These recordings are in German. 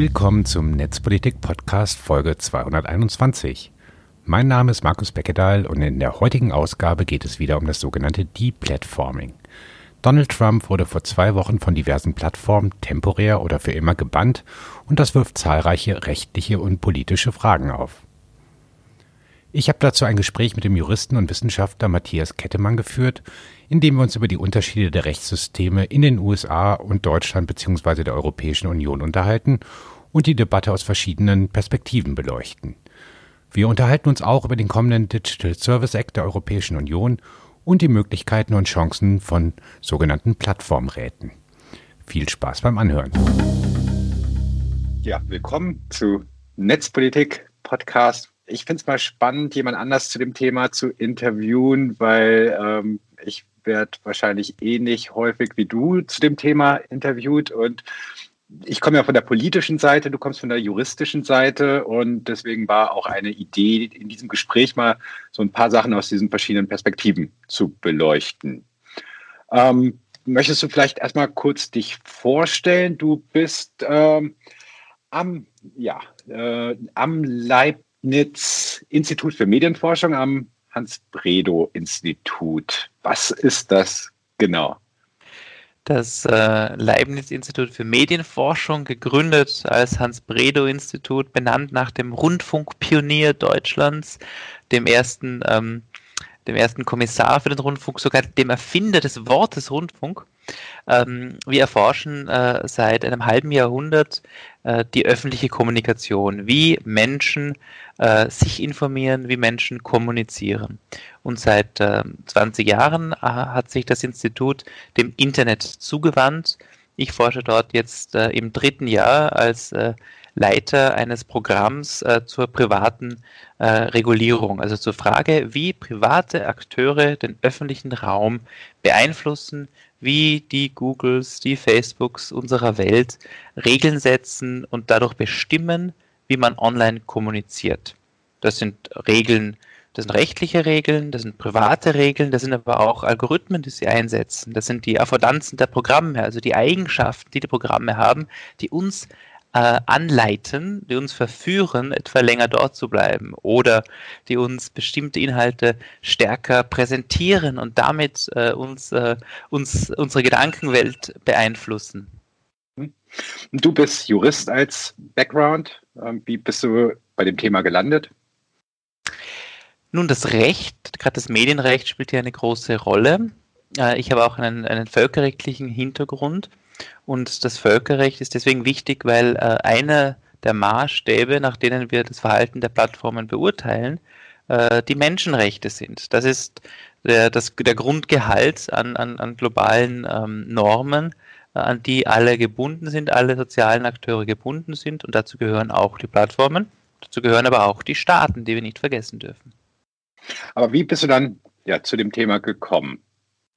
Willkommen zum Netzpolitik-Podcast Folge 221. Mein Name ist Markus Beckedahl und in der heutigen Ausgabe geht es wieder um das sogenannte Deplatforming. Donald Trump wurde vor zwei Wochen von diversen Plattformen temporär oder für immer gebannt und das wirft zahlreiche rechtliche und politische Fragen auf. Ich habe dazu ein Gespräch mit dem Juristen und Wissenschaftler Matthias Kettemann geführt, in dem wir uns über die Unterschiede der Rechtssysteme in den USA und Deutschland bzw. der Europäischen Union unterhalten und die Debatte aus verschiedenen Perspektiven beleuchten. Wir unterhalten uns auch über den kommenden Digital Service Act der Europäischen Union und die Möglichkeiten und Chancen von sogenannten Plattformräten. Viel Spaß beim Anhören. Ja, willkommen zu Netzpolitik Podcast ich finde es mal spannend, jemand anders zu dem Thema zu interviewen, weil ähm, ich werde wahrscheinlich ähnlich häufig wie du zu dem Thema interviewt und ich komme ja von der politischen Seite, du kommst von der juristischen Seite und deswegen war auch eine Idee in diesem Gespräch mal so ein paar Sachen aus diesen verschiedenen Perspektiven zu beleuchten. Ähm, möchtest du vielleicht erstmal kurz dich vorstellen? Du bist ähm, am, ja, äh, am Leib Leibniz Institut für Medienforschung am Hans-Bredow-Institut. Was ist das genau? Das äh, Leibniz-Institut für Medienforschung, gegründet als Hans-Bredow-Institut, benannt nach dem Rundfunkpionier Deutschlands, dem ersten, ähm, dem ersten Kommissar für den Rundfunk, sogar dem Erfinder des Wortes Rundfunk. Ähm, wir erforschen äh, seit einem halben Jahrhundert äh, die öffentliche Kommunikation, wie Menschen äh, sich informieren, wie Menschen kommunizieren. Und seit 20 ähm, Jahren hat sich das Institut dem Internet zugewandt. Ich forsche dort jetzt im dritten Jahr als Leiter eines Programms äh, zur privaten äh, Regulierung, also zur Frage, wie private Akteure den öffentlichen Raum beeinflussen, wie die Googles, die Facebooks unserer Welt Regeln setzen und dadurch bestimmen, wie man online kommuniziert. Das sind Regeln, das sind rechtliche Regeln, das sind private Regeln, das sind aber auch Algorithmen, die sie einsetzen. Das sind die Affordanzen der Programme, also die Eigenschaften, die die Programme haben, die uns äh, anleiten, die uns verführen, etwa länger dort zu bleiben oder die uns bestimmte Inhalte stärker präsentieren und damit äh, uns, äh, uns unsere Gedankenwelt beeinflussen. Du bist Jurist als Background. Ähm, wie bist du bei dem Thema gelandet? Nun, das Recht, gerade das Medienrecht spielt hier eine große Rolle. Äh, ich habe auch einen, einen völkerrechtlichen Hintergrund. Und das Völkerrecht ist deswegen wichtig, weil äh, einer der Maßstäbe, nach denen wir das Verhalten der Plattformen beurteilen, äh, die Menschenrechte sind. Das ist der, das, der Grundgehalt an, an, an globalen ähm, Normen, äh, an die alle gebunden sind, alle sozialen Akteure gebunden sind. Und dazu gehören auch die Plattformen. Dazu gehören aber auch die Staaten, die wir nicht vergessen dürfen. Aber wie bist du dann ja, zu dem Thema gekommen?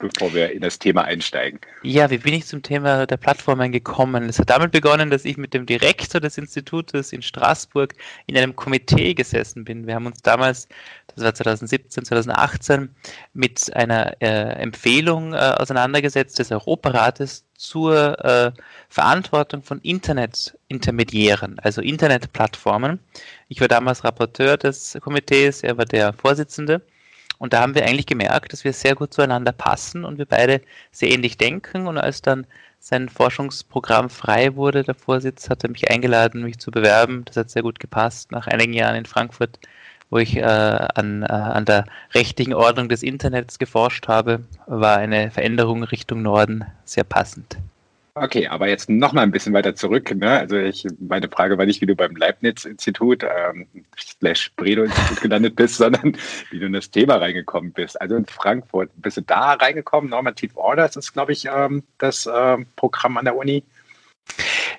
Bevor wir in das Thema einsteigen. Ja, wie bin ich zum Thema der Plattformen gekommen? Es hat damit begonnen, dass ich mit dem Direktor des Institutes in Straßburg in einem Komitee gesessen bin. Wir haben uns damals, das war 2017, 2018, mit einer äh, Empfehlung äh, auseinandergesetzt des Europarates zur äh, Verantwortung von Internetintermediären, also Internetplattformen. Ich war damals Rapporteur des Komitees, er war der Vorsitzende. Und da haben wir eigentlich gemerkt, dass wir sehr gut zueinander passen und wir beide sehr ähnlich denken. Und als dann sein Forschungsprogramm frei wurde, der Vorsitz hat er mich eingeladen, mich zu bewerben. Das hat sehr gut gepasst. Nach einigen Jahren in Frankfurt, wo ich äh, an, äh, an der rechtlichen Ordnung des Internets geforscht habe, war eine Veränderung Richtung Norden sehr passend. Okay, aber jetzt noch mal ein bisschen weiter zurück. Ne? Also ich, meine Frage war nicht, wie du beim Leibniz-Institut ähm, slash Bredow-Institut gelandet bist, sondern wie du in das Thema reingekommen bist. Also in Frankfurt, bist du da reingekommen? Normative Orders ist, glaube ich, ähm, das ähm, Programm an der Uni.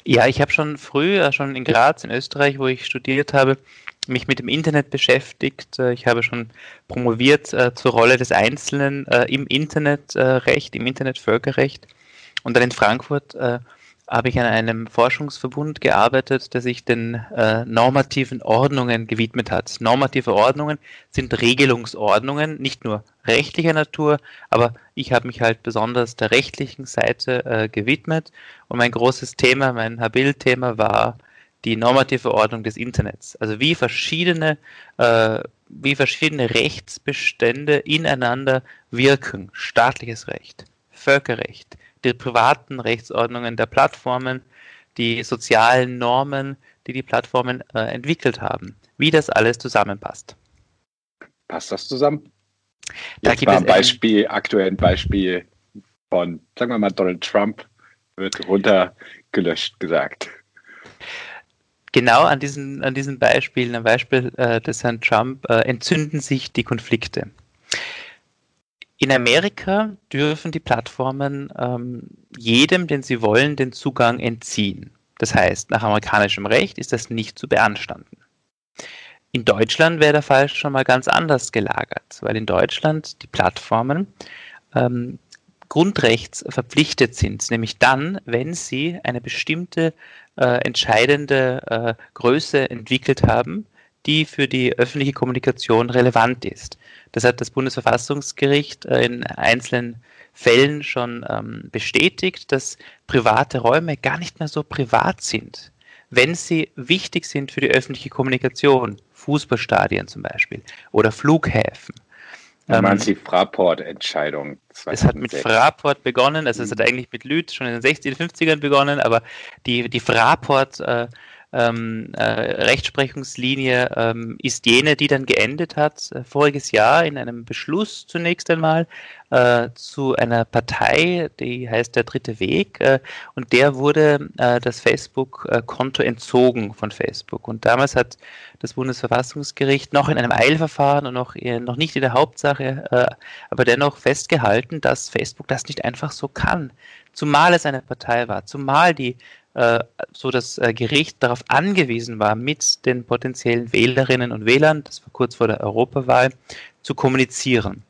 Ja, ich habe schon früh, äh, schon in Graz in Österreich, wo ich studiert habe, mich mit dem Internet beschäftigt. Äh, ich habe schon promoviert äh, zur Rolle des Einzelnen äh, im Internetrecht, im Internetvölkerrecht. Und dann in Frankfurt äh, habe ich an einem Forschungsverbund gearbeitet, der sich den äh, normativen Ordnungen gewidmet hat. Normative Ordnungen sind Regelungsordnungen, nicht nur rechtlicher Natur, aber ich habe mich halt besonders der rechtlichen Seite äh, gewidmet. Und mein großes Thema, mein Habil-Thema war die normative Ordnung des Internets. Also wie verschiedene, äh, wie verschiedene Rechtsbestände ineinander wirken. Staatliches Recht, Völkerrecht, die privaten Rechtsordnungen der Plattformen, die sozialen Normen, die die Plattformen äh, entwickelt haben. Wie das alles zusammenpasst. Passt das zusammen? Jetzt da war ein Beispiel, aktuell ein Beispiel von, sagen wir mal, Donald Trump wird runtergelöscht gesagt. Genau an diesen, an diesen Beispielen, am Beispiel äh, des Herrn Trump, äh, entzünden sich die Konflikte. In Amerika dürfen die Plattformen ähm, jedem, den sie wollen, den Zugang entziehen. Das heißt, nach amerikanischem Recht ist das nicht zu beanstanden. In Deutschland wäre der Fall schon mal ganz anders gelagert, weil in Deutschland die Plattformen ähm, Grundrechts verpflichtet sind, nämlich dann, wenn sie eine bestimmte äh, entscheidende äh, Größe entwickelt haben, die für die öffentliche Kommunikation relevant ist. Das hat das Bundesverfassungsgericht äh, in einzelnen Fällen schon ähm, bestätigt, dass private Räume gar nicht mehr so privat sind, wenn sie wichtig sind für die öffentliche Kommunikation, Fußballstadien zum Beispiel oder Flughäfen Du ähm, meinst die Fraport-Entscheidung? Es hat mit Fraport begonnen, also es hat mhm. eigentlich mit Lüth schon in den 60er, 50ern begonnen, aber die, die Fraport äh, ähm, äh, Rechtsprechungslinie ähm, ist jene, die dann geendet hat, äh, voriges Jahr in einem Beschluss zunächst einmal äh, zu einer Partei, die heißt der Dritte Weg, äh, und der wurde äh, das Facebook-Konto entzogen von Facebook. Und damals hat das Bundesverfassungsgericht noch in einem Eilverfahren und noch, noch nicht in der Hauptsache, äh, aber dennoch festgehalten, dass Facebook das nicht einfach so kann. Zumal es eine Partei war, zumal die äh, so das äh, Gericht darauf angewiesen war, mit den potenziellen Wählerinnen und Wählern, das war kurz vor der Europawahl, zu kommunizieren.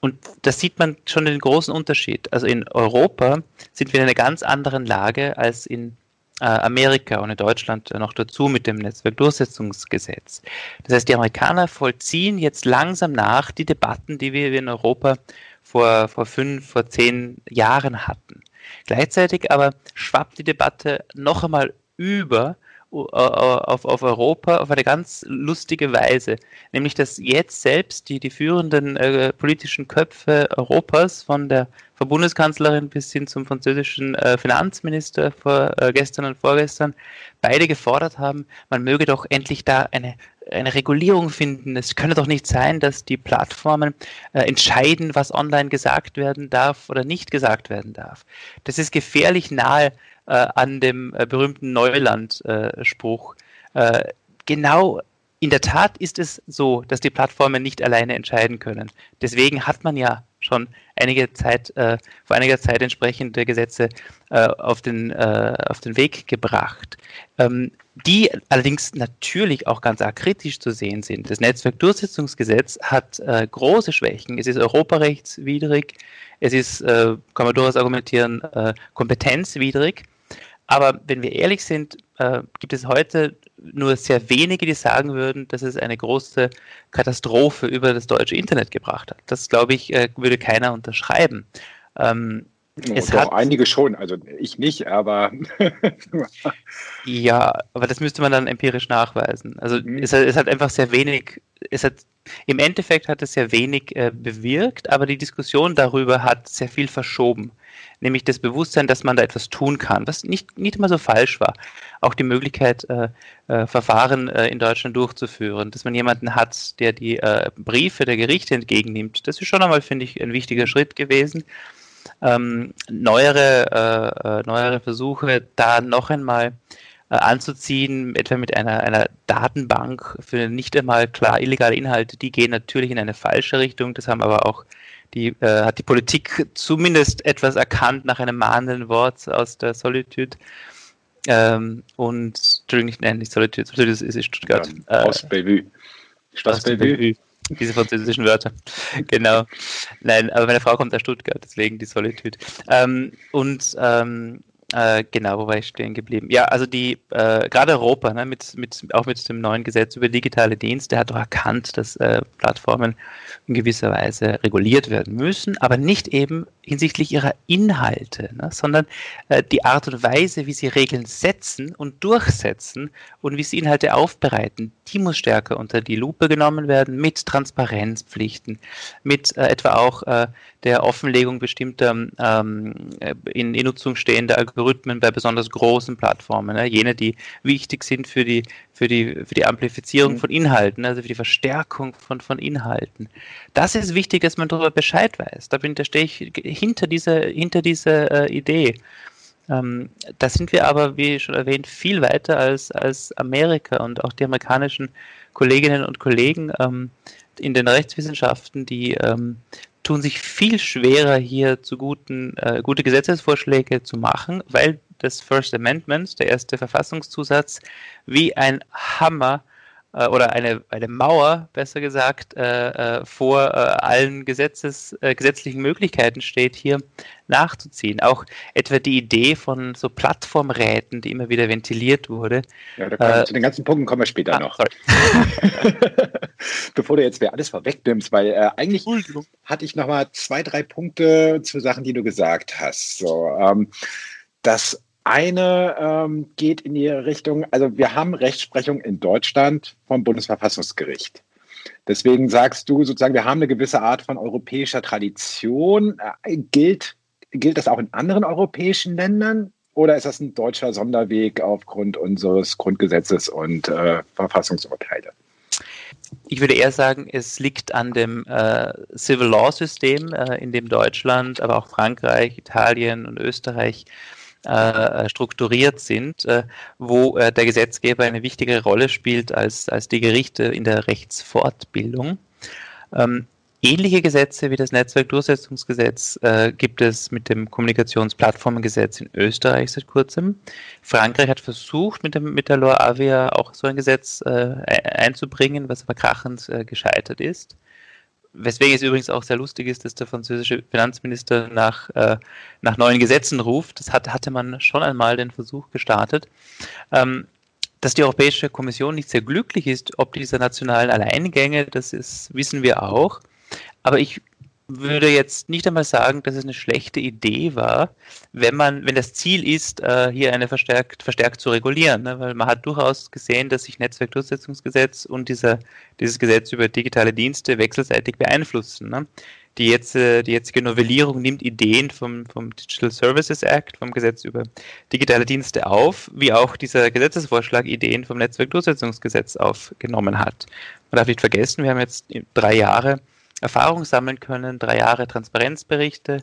Und da sieht man schon den großen Unterschied. Also in Europa sind wir in einer ganz anderen Lage als in äh, Amerika und in Deutschland noch dazu mit dem Netzwerkdurchsetzungsgesetz. Das heißt, die Amerikaner vollziehen jetzt langsam nach die Debatten, die wir in Europa vor, vor fünf, vor zehn Jahren hatten. Gleichzeitig aber schwappt die Debatte noch einmal über auf, auf Europa auf eine ganz lustige Weise. Nämlich, dass jetzt selbst die, die führenden äh, politischen Köpfe Europas, von der von Bundeskanzlerin bis hin zum französischen äh, Finanzminister vor, äh, gestern und vorgestern, beide gefordert haben, man möge doch endlich da eine eine Regulierung finden. Es könne doch nicht sein, dass die Plattformen äh, entscheiden, was online gesagt werden darf oder nicht gesagt werden darf. Das ist gefährlich nahe äh, an dem äh, berühmten Neuland-Spruch. Äh, genau in der Tat ist es so, dass die Plattformen nicht alleine entscheiden können. Deswegen hat man ja schon einige Zeit, äh, vor einiger Zeit entsprechende Gesetze äh, auf, den, äh, auf den Weg gebracht, ähm, die allerdings natürlich auch ganz arg zu sehen sind. Das Netzwerkdurchsetzungsgesetz hat äh, große Schwächen. Es ist europarechtswidrig, es ist, äh, kann man durchaus argumentieren, äh, kompetenzwidrig. Aber wenn wir ehrlich sind, äh, gibt es heute nur sehr wenige, die sagen würden, dass es eine große Katastrophe über das deutsche Internet gebracht hat. Das, glaube ich, äh, würde keiner unterschreiben. Ähm, es Doch, hat, einige schon, also ich nicht, aber. ja, aber das müsste man dann empirisch nachweisen. Also mhm. es, es, hat einfach sehr wenig, es hat, im Endeffekt hat es sehr wenig äh, bewirkt, aber die Diskussion darüber hat sehr viel verschoben nämlich das Bewusstsein, dass man da etwas tun kann, was nicht, nicht immer so falsch war. Auch die Möglichkeit, äh, äh, Verfahren äh, in Deutschland durchzuführen, dass man jemanden hat, der die äh, Briefe der Gerichte entgegennimmt. Das ist schon einmal, finde ich, ein wichtiger Schritt gewesen. Ähm, neuere, äh, äh, neuere Versuche, da noch einmal anzuziehen, etwa mit einer, einer Datenbank für nicht einmal klar illegale Inhalte, die gehen natürlich in eine falsche Richtung. Das haben aber auch die äh, hat die Politik zumindest etwas erkannt nach einem mahnenden Wort aus der Solitude. Ähm, und, Entschuldigung, ich nenne nicht Solitude, Solitude ist, ist Stuttgart. Ja, aus äh, Bellevue. Schloss Bellevue. Diese französischen Wörter. genau. Nein, aber meine Frau kommt aus Stuttgart, deswegen die Solitude. Ähm, und ähm, äh, genau, wo war ich stehen geblieben? Ja, also die, äh, gerade Europa, ne, mit, mit, auch mit dem neuen Gesetz über digitale Dienste, hat doch erkannt, dass äh, Plattformen in gewisser Weise reguliert werden müssen, aber nicht eben hinsichtlich ihrer Inhalte, ne, sondern äh, die Art und Weise, wie sie Regeln setzen und durchsetzen und wie sie Inhalte aufbereiten, die muss stärker unter die Lupe genommen werden mit Transparenzpflichten, mit äh, etwa auch der Offenlegung bestimmter ähm, in, in Nutzung stehender Algorithmen bei besonders großen Plattformen, ne? jene, die wichtig sind für die, für die, für die Amplifizierung mhm. von Inhalten, also für die Verstärkung von, von Inhalten. Das ist wichtig, dass man darüber Bescheid weiß. Da, bin, da stehe ich hinter dieser, hinter dieser äh, Idee. Ähm, da sind wir aber, wie schon erwähnt, viel weiter als, als Amerika und auch die amerikanischen Kolleginnen und Kollegen ähm, in den Rechtswissenschaften, die ähm, tun sich viel schwerer, hier zu guten, äh, gute Gesetzesvorschläge zu machen, weil das First Amendment, der erste Verfassungszusatz, wie ein Hammer äh, oder eine, eine Mauer, besser gesagt, äh, äh vor äh, allen Gesetzes, äh, gesetzlichen Möglichkeiten steht, hier nachzuziehen. Auch etwa die Idee von so Plattformräten, die immer wieder ventiliert wurde. Ja, da kommen, zu den ganzen Punkten kommen wir später ah, noch. Bevor du jetzt wer alles vorwegnimmst, weil eigentlich hatte ich noch mal zwei, drei Punkte zu Sachen, die du gesagt hast. So, ähm, das eine ähm, geht in die Richtung, also wir haben Rechtsprechung in Deutschland vom Bundesverfassungsgericht. Deswegen sagst du sozusagen, wir haben eine gewisse Art von europäischer Tradition. Äh, gilt, gilt das auch in anderen europäischen Ländern? Oder ist das ein deutscher Sonderweg aufgrund unseres Grundgesetzes und äh, Verfassungsurteile? Ich würde eher sagen, es liegt an dem äh, Civil Law System, äh, in dem Deutschland, aber auch Frankreich, Italien und Österreich äh, strukturiert sind, äh, wo äh, der Gesetzgeber eine wichtigere Rolle spielt als, als die Gerichte in der Rechtsfortbildung. Ähm, ähnliche Gesetze wie das Netzwerkdurchsetzungsgesetz äh, gibt es mit dem Kommunikationsplattformengesetz in Österreich seit kurzem. Frankreich hat versucht, mit, dem, mit der Loi Avia auch so ein Gesetz äh, einzubringen, was aber krachend äh, gescheitert ist. Weswegen es übrigens auch sehr lustig ist, dass der französische Finanzminister nach, äh, nach neuen Gesetzen ruft. Das hat, hatte man schon einmal den Versuch gestartet. Ähm, dass die Europäische Kommission nicht sehr glücklich ist, ob dieser nationalen Alleingänge, das ist, wissen wir auch. Aber ich würde jetzt nicht einmal sagen, dass es eine schlechte Idee war, wenn man, wenn das Ziel ist, äh, hier eine verstärkt, verstärkt zu regulieren, ne? weil man hat durchaus gesehen, dass sich Netzwerkdurchsetzungsgesetz und dieser, dieses Gesetz über digitale Dienste wechselseitig beeinflussen. Ne? Die, jetzt, die jetzige Novellierung nimmt Ideen vom, vom Digital Services Act, vom Gesetz über digitale Dienste auf, wie auch dieser Gesetzesvorschlag Ideen vom Netzwerkdurchsetzungsgesetz aufgenommen hat. Man darf nicht vergessen, wir haben jetzt drei Jahre Erfahrung sammeln können, drei Jahre Transparenzberichte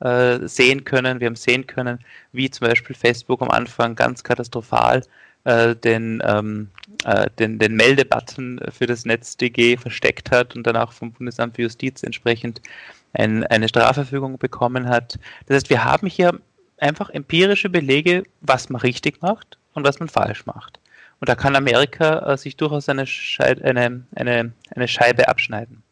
äh, sehen können. Wir haben sehen können, wie zum Beispiel Facebook am Anfang ganz katastrophal äh, den, ähm, äh, den, den Meldebutton für das NetzDG versteckt hat und dann auch vom Bundesamt für Justiz entsprechend ein, eine Strafverfügung bekommen hat. Das heißt, wir haben hier einfach empirische Belege, was man richtig macht und was man falsch macht. Und da kann Amerika äh, sich durchaus eine, Schei eine, eine, eine Scheibe abschneiden.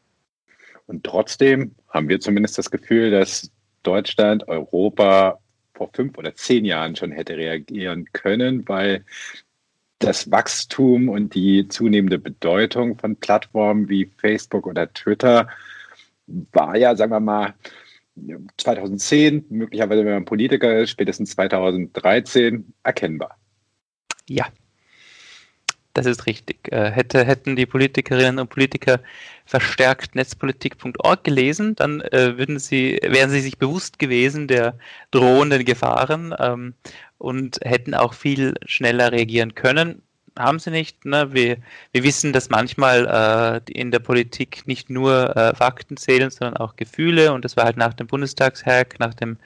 Und trotzdem haben wir zumindest das Gefühl, dass Deutschland, Europa vor fünf oder zehn Jahren schon hätte reagieren können, weil das Wachstum und die zunehmende Bedeutung von Plattformen wie Facebook oder Twitter war ja, sagen wir mal, 2010, möglicherweise wenn man Politiker ist, spätestens 2013 erkennbar. Ja, das ist richtig. Äh, hätte, hätten die Politikerinnen und Politiker verstärkt netzpolitik.org gelesen, dann äh, würden sie, wären sie sich bewusst gewesen der drohenden Gefahren ähm, und hätten auch viel schneller reagieren können. Haben sie nicht. Ne? Wir, wir wissen, dass manchmal äh, in der Politik nicht nur äh, Fakten zählen, sondern auch Gefühle. Und das war halt nach dem Bundestagshack, nach dem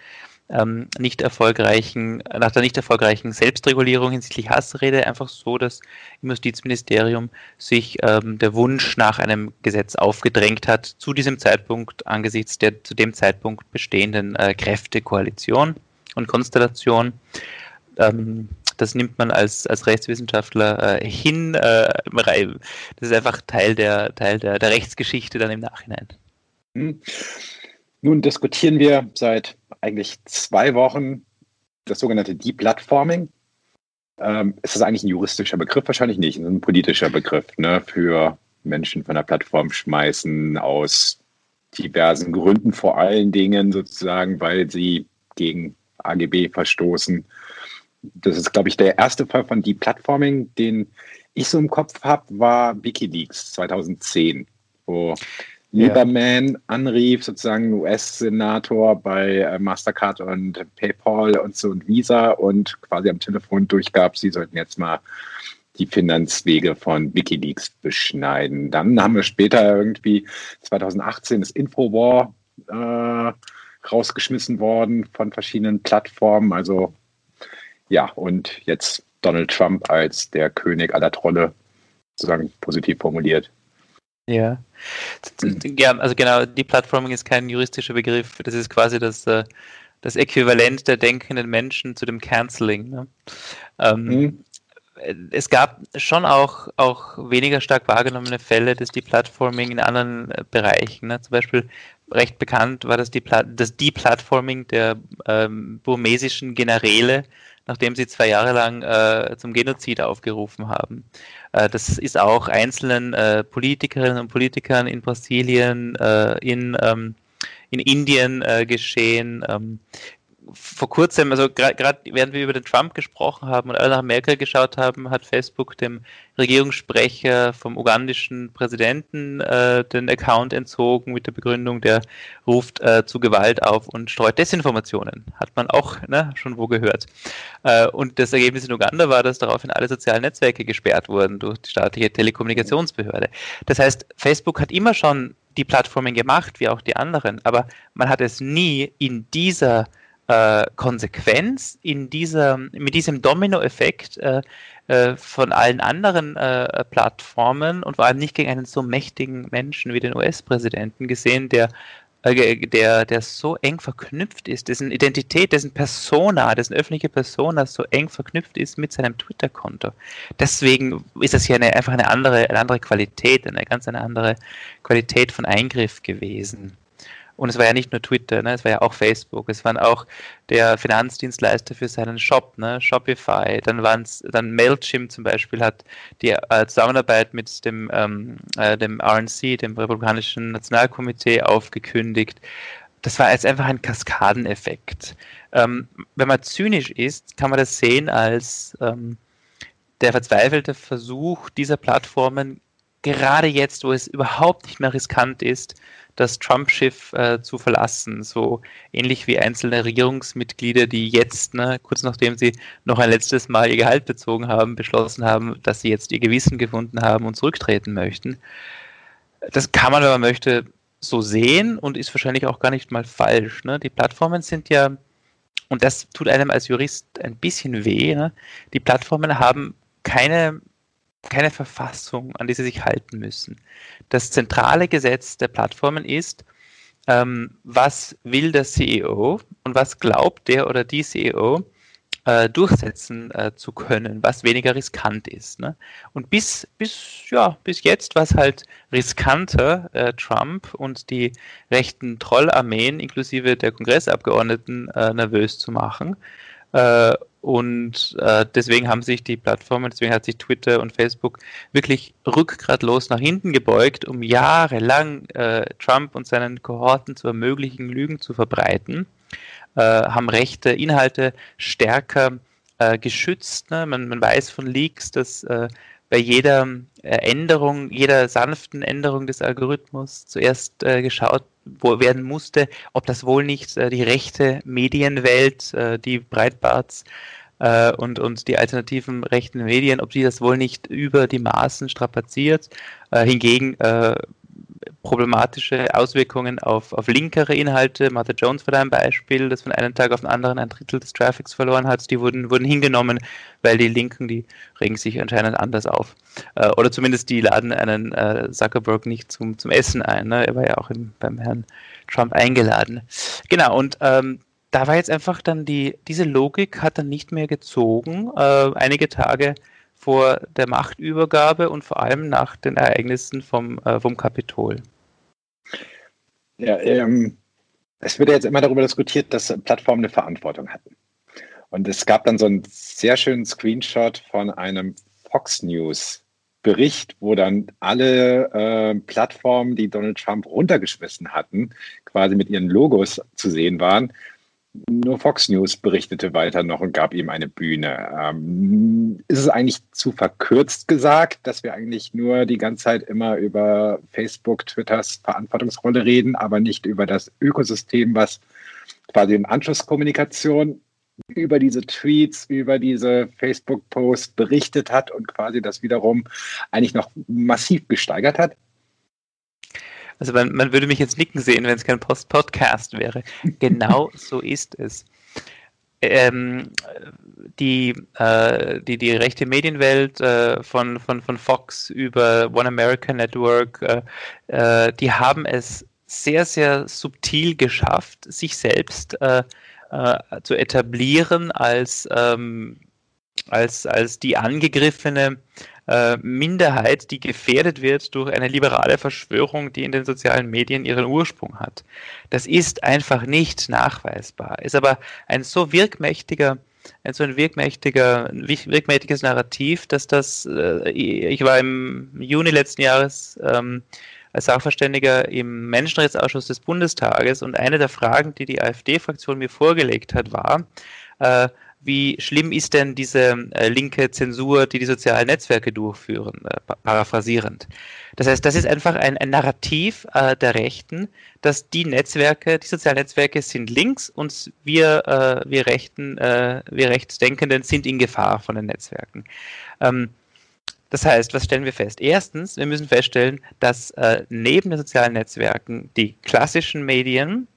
ähm, nicht erfolgreichen, nach der nicht erfolgreichen Selbstregulierung hinsichtlich Hassrede einfach so, dass im Justizministerium sich ähm, der Wunsch nach einem Gesetz aufgedrängt hat, zu diesem Zeitpunkt angesichts der zu dem Zeitpunkt bestehenden äh, Kräftekoalition und Konstellation. Ähm, das nimmt man als, als Rechtswissenschaftler äh, hin. Äh, das ist einfach Teil der, Teil der, der Rechtsgeschichte dann im Nachhinein. Hm. Nun diskutieren wir seit eigentlich zwei Wochen das sogenannte Deplatforming. Ähm, ist das eigentlich ein juristischer Begriff? Wahrscheinlich nicht. Ein politischer Begriff ne, für Menschen von der Plattform schmeißen aus diversen Gründen, vor allen Dingen sozusagen, weil sie gegen AGB verstoßen. Das ist, glaube ich, der erste Fall von Deplatforming, den ich so im Kopf habe, war Wikileaks 2010, wo Lieberman anrief, sozusagen US-Senator bei äh, Mastercard und PayPal und so und Visa und quasi am Telefon durchgab, sie sollten jetzt mal die Finanzwege von Wikileaks beschneiden. Dann haben wir später irgendwie 2018 das Infowar äh, rausgeschmissen worden von verschiedenen Plattformen. Also ja, und jetzt Donald Trump als der König aller Trolle, sozusagen positiv formuliert. Ja. ja, also genau, Deplatforming ist kein juristischer Begriff. Das ist quasi das, äh, das Äquivalent der denkenden Menschen zu dem Canceling. Ne? Ähm, mhm. Es gab schon auch, auch weniger stark wahrgenommene Fälle des Deplatforming in anderen äh, Bereichen. Ne? Zum Beispiel recht bekannt war das, Depla das Deplatforming der ähm, burmesischen Generäle nachdem sie zwei Jahre lang äh, zum Genozid aufgerufen haben. Äh, das ist auch einzelnen äh, Politikerinnen und Politikern in Brasilien, äh, in, ähm, in Indien äh, geschehen. Ähm, vor kurzem, also gerade während wir über den Trump gesprochen haben und alle nach Merkel geschaut haben, hat Facebook dem Regierungssprecher vom ugandischen Präsidenten äh, den Account entzogen mit der Begründung, der ruft äh, zu Gewalt auf und streut Desinformationen. Hat man auch ne, schon wo gehört. Äh, und das Ergebnis in Uganda war, dass daraufhin alle sozialen Netzwerke gesperrt wurden durch die staatliche Telekommunikationsbehörde. Das heißt, Facebook hat immer schon die Plattformen gemacht, wie auch die anderen, aber man hat es nie in dieser äh, Konsequenz in dieser, mit diesem Dominoeffekt äh, äh, von allen anderen äh, Plattformen und vor allem nicht gegen einen so mächtigen Menschen wie den US-Präsidenten gesehen, der äh, der, der so eng verknüpft ist, dessen Identität, dessen Persona, dessen öffentliche Persona so eng verknüpft ist mit seinem Twitter-Konto. Deswegen ist das hier eine, einfach eine andere, eine andere Qualität, eine ganz eine andere Qualität von Eingriff gewesen. Und es war ja nicht nur Twitter, ne? es war ja auch Facebook, es waren auch der Finanzdienstleister für seinen Shop, ne? Shopify, dann waren es, dann Mailchimp zum Beispiel hat die äh, Zusammenarbeit mit dem, ähm, äh, dem RNC, dem Republikanischen Nationalkomitee, aufgekündigt. Das war jetzt einfach ein Kaskadeneffekt. Ähm, wenn man zynisch ist, kann man das sehen als ähm, der verzweifelte Versuch dieser Plattformen, gerade jetzt, wo es überhaupt nicht mehr riskant ist, das Trump-Schiff äh, zu verlassen. So ähnlich wie einzelne Regierungsmitglieder, die jetzt, ne, kurz nachdem sie noch ein letztes Mal ihr Gehalt bezogen haben, beschlossen haben, dass sie jetzt ihr Gewissen gefunden haben und zurücktreten möchten. Das kann man, wenn man möchte, so sehen und ist wahrscheinlich auch gar nicht mal falsch. Ne? Die Plattformen sind ja, und das tut einem als Jurist ein bisschen weh, ne? die Plattformen haben keine keine Verfassung, an die sie sich halten müssen. Das zentrale Gesetz der Plattformen ist, ähm, was will der CEO und was glaubt der oder die CEO äh, durchsetzen äh, zu können, was weniger riskant ist. Ne? Und bis, bis, ja, bis jetzt war es halt riskanter, äh, Trump und die rechten Trollarmeen inklusive der Kongressabgeordneten äh, nervös zu machen. Äh, und äh, deswegen haben sich die Plattformen, deswegen hat sich Twitter und Facebook wirklich rückgratlos nach hinten gebeugt, um jahrelang äh, Trump und seinen Kohorten zu ermöglichen, Lügen zu verbreiten, äh, haben rechte Inhalte stärker äh, geschützt. Ne? Man, man weiß von Leaks, dass äh, bei jeder äh, Änderung, jeder sanften Änderung des Algorithmus zuerst äh, geschaut werden musste, ob das wohl nicht äh, die rechte Medienwelt, äh, die Breitbarts äh, und, und die alternativen rechten Medien, ob die das wohl nicht über die Maßen strapaziert. Äh, hingegen problematische Auswirkungen auf, auf linkere Inhalte. Martha Jones war da ein Beispiel, das von einem Tag auf den anderen ein Drittel des Traffics verloren hat. Die wurden, wurden hingenommen, weil die Linken, die regen sich anscheinend anders auf. Äh, oder zumindest die laden einen äh, Zuckerberg nicht zum, zum Essen ein. Ne? Er war ja auch im, beim Herrn Trump eingeladen. Genau, und ähm, da war jetzt einfach dann die, diese Logik hat dann nicht mehr gezogen, äh, einige Tage vor der Machtübergabe und vor allem nach den Ereignissen vom, äh, vom Kapitol. Ja, ähm, es wird ja jetzt immer darüber diskutiert, dass Plattformen eine Verantwortung hatten. Und es gab dann so einen sehr schönen Screenshot von einem Fox News Bericht, wo dann alle äh, Plattformen, die Donald Trump runtergeschmissen hatten, quasi mit ihren Logos zu sehen waren. Nur Fox News berichtete weiter noch und gab ihm eine Bühne. Ähm, ist es eigentlich zu verkürzt gesagt, dass wir eigentlich nur die ganze Zeit immer über Facebook, Twitters Verantwortungsrolle reden, aber nicht über das Ökosystem, was quasi in Anschlusskommunikation über diese Tweets, über diese Facebook-Posts berichtet hat und quasi das wiederum eigentlich noch massiv gesteigert hat? Also man, man würde mich jetzt nicken sehen, wenn es kein Post-Podcast wäre. Genau so ist es. Ähm, die, äh, die, die rechte Medienwelt äh, von, von, von Fox über One American Network, äh, äh die haben es sehr, sehr subtil geschafft, sich selbst äh, äh, zu etablieren als, ähm, als, als die angegriffene äh, Minderheit, die gefährdet wird durch eine liberale Verschwörung, die in den sozialen Medien ihren Ursprung hat. Das ist einfach nicht nachweisbar, ist aber ein so wirkmächtiger ein so ein wirkmächtiger, wirkmächtiges Narrativ, dass das, äh, ich war im Juni letzten Jahres ähm, als Sachverständiger im Menschenrechtsausschuss des Bundestages und eine der Fragen, die die AfD-Fraktion mir vorgelegt hat, war, äh, wie schlimm ist denn diese äh, linke Zensur, die die sozialen Netzwerke durchführen, äh, paraphrasierend. Das heißt, das ist einfach ein, ein Narrativ äh, der Rechten, dass die Netzwerke, die sozialen Netzwerke sind links und wir, äh, wir Rechten, äh, wir Rechtsdenkenden sind in Gefahr von den Netzwerken. Ähm, das heißt, was stellen wir fest? Erstens, wir müssen feststellen, dass äh, neben den sozialen Netzwerken die klassischen Medien,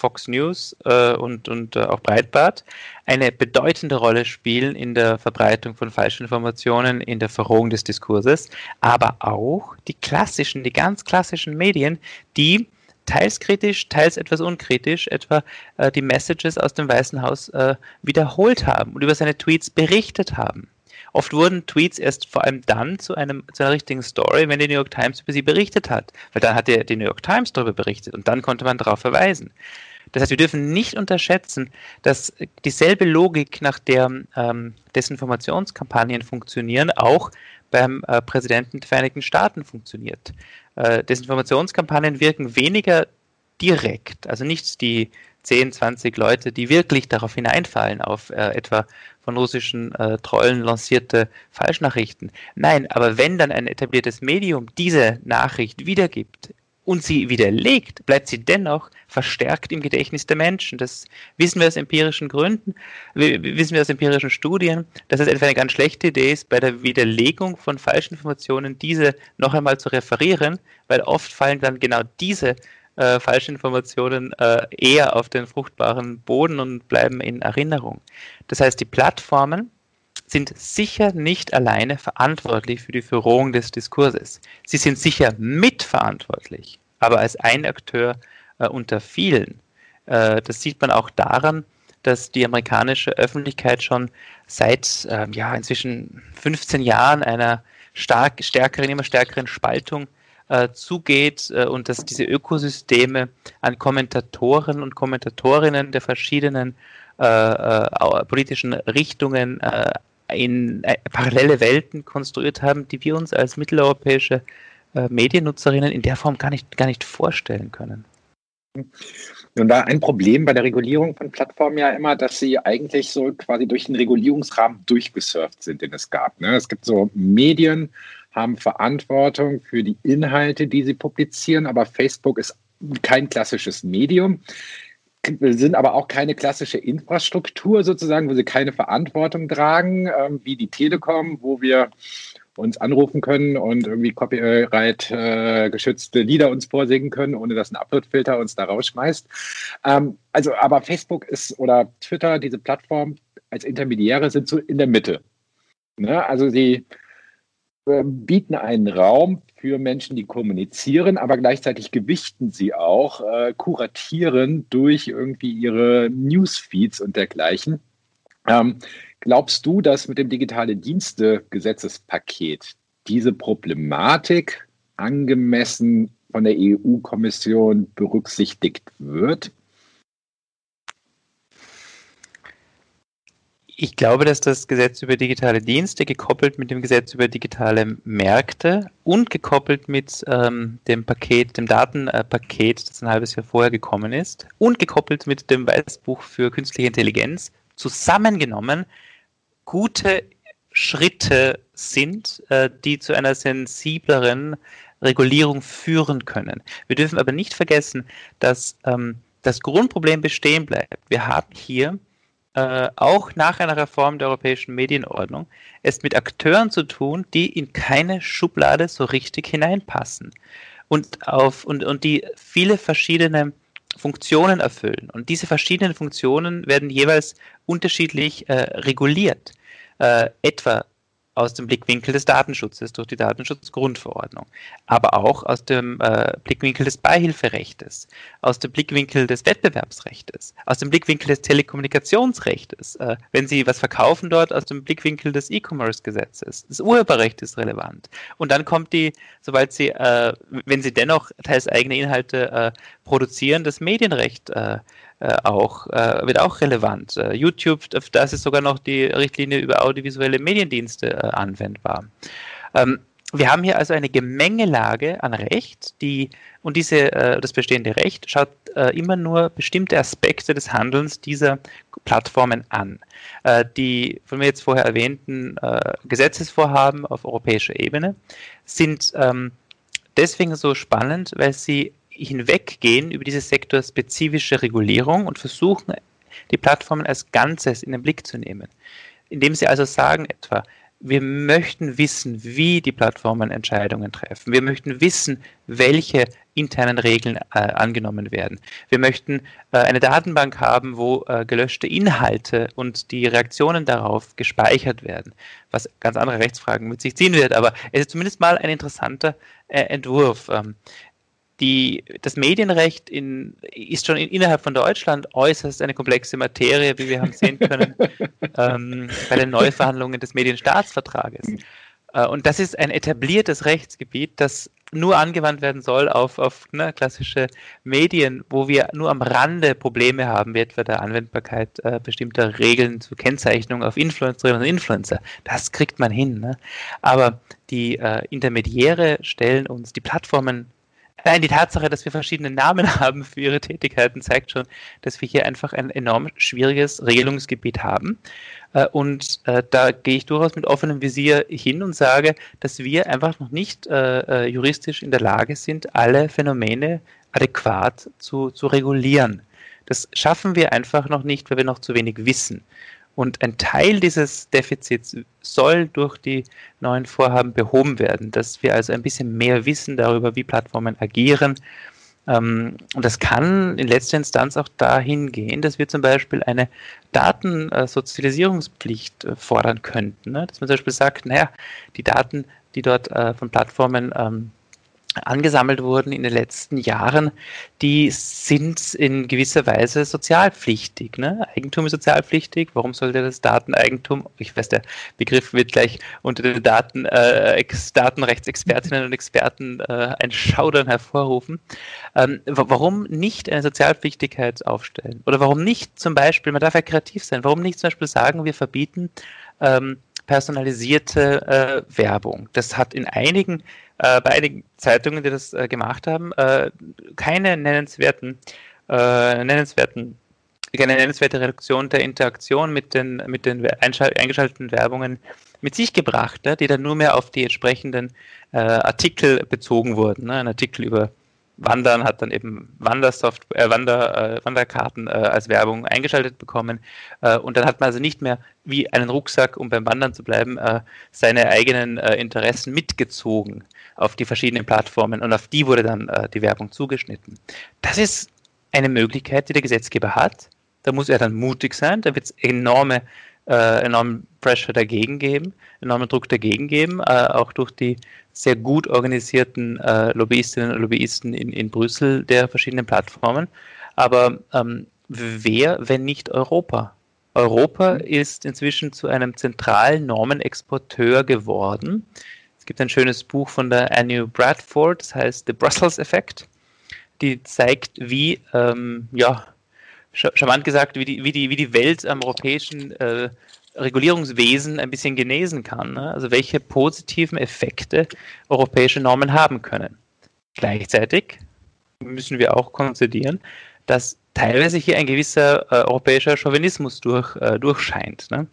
Fox News äh, und, und äh, auch Breitbart, eine bedeutende Rolle spielen in der Verbreitung von falschen Informationen, in der Verrohung des Diskurses, aber auch die klassischen, die ganz klassischen Medien, die teils kritisch, teils etwas unkritisch etwa äh, die Messages aus dem Weißen Haus äh, wiederholt haben und über seine Tweets berichtet haben. Oft wurden Tweets erst vor allem dann zu, einem, zu einer richtigen Story, wenn die New York Times über sie berichtet hat. Weil dann hat die New York Times darüber berichtet und dann konnte man darauf verweisen. Das heißt, wir dürfen nicht unterschätzen, dass dieselbe Logik, nach der ähm, Desinformationskampagnen funktionieren, auch beim äh, Präsidenten der Vereinigten Staaten funktioniert. Äh, Desinformationskampagnen wirken weniger direkt, also nicht die 10, 20 Leute, die wirklich darauf hineinfallen, auf äh, etwa von russischen äh, Trollen lancierte Falschnachrichten. Nein, aber wenn dann ein etabliertes Medium diese Nachricht wiedergibt und sie widerlegt, bleibt sie dennoch verstärkt im Gedächtnis der Menschen. Das wissen wir aus empirischen Gründen, wissen wir aus empirischen Studien, dass es etwa eine ganz schlechte Idee ist, bei der Widerlegung von falschen Informationen diese noch einmal zu referieren, weil oft fallen dann genau diese äh, falsche Informationen äh, eher auf den fruchtbaren Boden und bleiben in Erinnerung. Das heißt, die Plattformen sind sicher nicht alleine verantwortlich für die Verrohung des Diskurses. Sie sind sicher mitverantwortlich, aber als ein Akteur äh, unter vielen. Äh, das sieht man auch daran, dass die amerikanische Öffentlichkeit schon seit äh, ja, inzwischen 15 Jahren einer stark, stärkeren, immer stärkeren Spaltung äh, zugeht äh, und dass diese Ökosysteme an Kommentatoren und Kommentatorinnen der verschiedenen äh, politischen Richtungen in parallele Welten konstruiert haben, die wir uns als mitteleuropäische Mediennutzerinnen in der Form gar nicht, gar nicht vorstellen können. Nun war ein Problem bei der Regulierung von Plattformen ja immer, dass sie eigentlich so quasi durch den Regulierungsrahmen durchgesurft sind, den es gab. Ne? Es gibt so Medien, haben Verantwortung für die Inhalte, die sie publizieren, aber Facebook ist kein klassisches Medium sind aber auch keine klassische Infrastruktur sozusagen, wo sie keine Verantwortung tragen, ähm, wie die Telekom, wo wir uns anrufen können und irgendwie Copyright äh, geschützte Lieder uns vorsingen können, ohne dass ein Uploadfilter uns da rausschmeißt. Ähm, also, aber Facebook ist oder Twitter, diese Plattform als Intermediäre sind so in der Mitte. Ne? Also sie äh, bieten einen Raum für Menschen, die kommunizieren, aber gleichzeitig gewichten sie auch, äh, kuratieren durch irgendwie ihre Newsfeeds und dergleichen. Ähm, glaubst du, dass mit dem digitale Dienste-Gesetzespaket diese Problematik angemessen von der EU-Kommission berücksichtigt wird? Ich glaube, dass das Gesetz über digitale Dienste gekoppelt mit dem Gesetz über digitale Märkte und gekoppelt mit ähm, dem Paket, dem Datenpaket, das ein halbes Jahr vorher gekommen ist, und gekoppelt mit dem Weißbuch für künstliche Intelligenz zusammengenommen gute Schritte sind, äh, die zu einer sensibleren Regulierung führen können. Wir dürfen aber nicht vergessen, dass ähm, das Grundproblem bestehen bleibt. Wir haben hier äh, auch nach einer Reform der europäischen Medienordnung es mit Akteuren zu tun, die in keine Schublade so richtig hineinpassen und, auf, und, und die viele verschiedene Funktionen erfüllen. Und diese verschiedenen Funktionen werden jeweils unterschiedlich äh, reguliert. Äh, etwa aus dem Blickwinkel des Datenschutzes durch die Datenschutzgrundverordnung, aber auch aus dem äh, Blickwinkel des Beihilferechtes, aus dem Blickwinkel des Wettbewerbsrechtes, aus dem Blickwinkel des Telekommunikationsrechtes, äh, wenn Sie was verkaufen dort, aus dem Blickwinkel des E-Commerce-Gesetzes. Das Urheberrecht ist relevant. Und dann kommt die, sobald Sie, äh, wenn Sie dennoch teils eigene Inhalte äh, produzieren, das Medienrecht äh, auch, äh, wird auch relevant. Äh, YouTube, da ist sogar noch die Richtlinie über audiovisuelle Mediendienste äh, anwendbar. Ähm, wir haben hier also eine Gemengelage an Recht, die und diese, äh, das bestehende Recht schaut äh, immer nur bestimmte Aspekte des Handelns dieser Plattformen an. Äh, die von mir jetzt vorher erwähnten äh, Gesetzesvorhaben auf europäischer Ebene sind ähm, deswegen so spannend, weil sie hinweggehen über diese sektorspezifische Regulierung und versuchen, die Plattformen als Ganzes in den Blick zu nehmen. Indem sie also sagen etwa, wir möchten wissen, wie die Plattformen Entscheidungen treffen. Wir möchten wissen, welche internen Regeln äh, angenommen werden. Wir möchten äh, eine Datenbank haben, wo äh, gelöschte Inhalte und die Reaktionen darauf gespeichert werden, was ganz andere Rechtsfragen mit sich ziehen wird. Aber es ist zumindest mal ein interessanter äh, Entwurf. Ähm, die, das Medienrecht in, ist schon in, innerhalb von Deutschland äußerst eine komplexe Materie, wie wir haben sehen können ähm, bei den Neuverhandlungen des Medienstaatsvertrages. Äh, und das ist ein etabliertes Rechtsgebiet, das nur angewandt werden soll auf, auf ne, klassische Medien, wo wir nur am Rande Probleme haben, wie etwa der Anwendbarkeit äh, bestimmter Regeln zur Kennzeichnung auf Influencerinnen und Influencer. Das kriegt man hin. Ne? Aber die äh, Intermediäre stellen uns, die Plattformen Nein, die Tatsache, dass wir verschiedene Namen haben für ihre Tätigkeiten, zeigt schon, dass wir hier einfach ein enorm schwieriges Regelungsgebiet haben. Äh, und äh, da gehe ich durchaus mit offenem Visier hin und sage, dass wir einfach noch nicht äh, juristisch in der Lage sind, alle Phänomene adäquat zu, zu regulieren. Das schaffen wir einfach noch nicht, weil wir noch zu wenig wissen. Und ein Teil dieses Defizits soll durch die neuen Vorhaben behoben werden, dass wir also ein bisschen mehr wissen darüber, wie Plattformen agieren. Ähm, und das kann in letzter Instanz auch dahin gehen, dass wir zum Beispiel eine Datensozialisierungspflicht äh, fordern könnten. Ne? Dass man zum Beispiel sagt, naja, die Daten, die dort äh, von Plattformen ähm, angesammelt wurden in den letzten Jahren, die sind in gewisser Weise sozialpflichtig. Ne? Eigentum ist sozialpflichtig. Warum sollte das Dateneigentum, ich weiß, der Begriff wird gleich unter den Daten, äh, Datenrechtsexpertinnen und Experten äh, ein Schaudern hervorrufen. Ähm, warum nicht eine Sozialpflichtigkeit aufstellen? Oder warum nicht zum Beispiel, man darf ja kreativ sein, warum nicht zum Beispiel sagen, wir verbieten ähm, personalisierte äh, Werbung. Das hat in einigen äh, bei einigen Zeitungen, die das äh, gemacht haben, äh, keine nennenswerten, äh, nennenswerten, keine nennenswerte Reduktion der Interaktion mit den, mit den eingeschalteten Werbungen mit sich gebracht, ne, die dann nur mehr auf die entsprechenden äh, Artikel bezogen wurden. Ne, ein Artikel über Wandern hat dann eben Wandersoft äh, Wander, äh, Wanderkarten äh, als Werbung eingeschaltet bekommen. Äh, und dann hat man also nicht mehr wie einen Rucksack, um beim Wandern zu bleiben, äh, seine eigenen äh, Interessen mitgezogen auf die verschiedenen Plattformen und auf die wurde dann die Werbung zugeschnitten. Das ist eine Möglichkeit, die der Gesetzgeber hat. Da muss er dann mutig sein, da wird es enorme äh, enormen Pressure dagegen geben, enormen Druck dagegen geben, äh, auch durch die sehr gut organisierten äh, Lobbyistinnen und Lobbyisten in, in Brüssel der verschiedenen Plattformen. Aber ähm, wer, wenn nicht Europa? Europa ist inzwischen zu einem zentralen Normenexporteur geworden. Es gibt ein schönes Buch von der Annie Bradford, das heißt The Brussels Effect. Die zeigt, wie ähm, ja, charmant gesagt, wie die, wie die, wie die Welt am europäischen äh, Regulierungswesen ein bisschen genesen kann. Ne? Also welche positiven Effekte europäische Normen haben können. Gleichzeitig müssen wir auch konzidieren, dass teilweise hier ein gewisser äh, europäischer Chauvinismus durch, äh, durchscheint. Ne?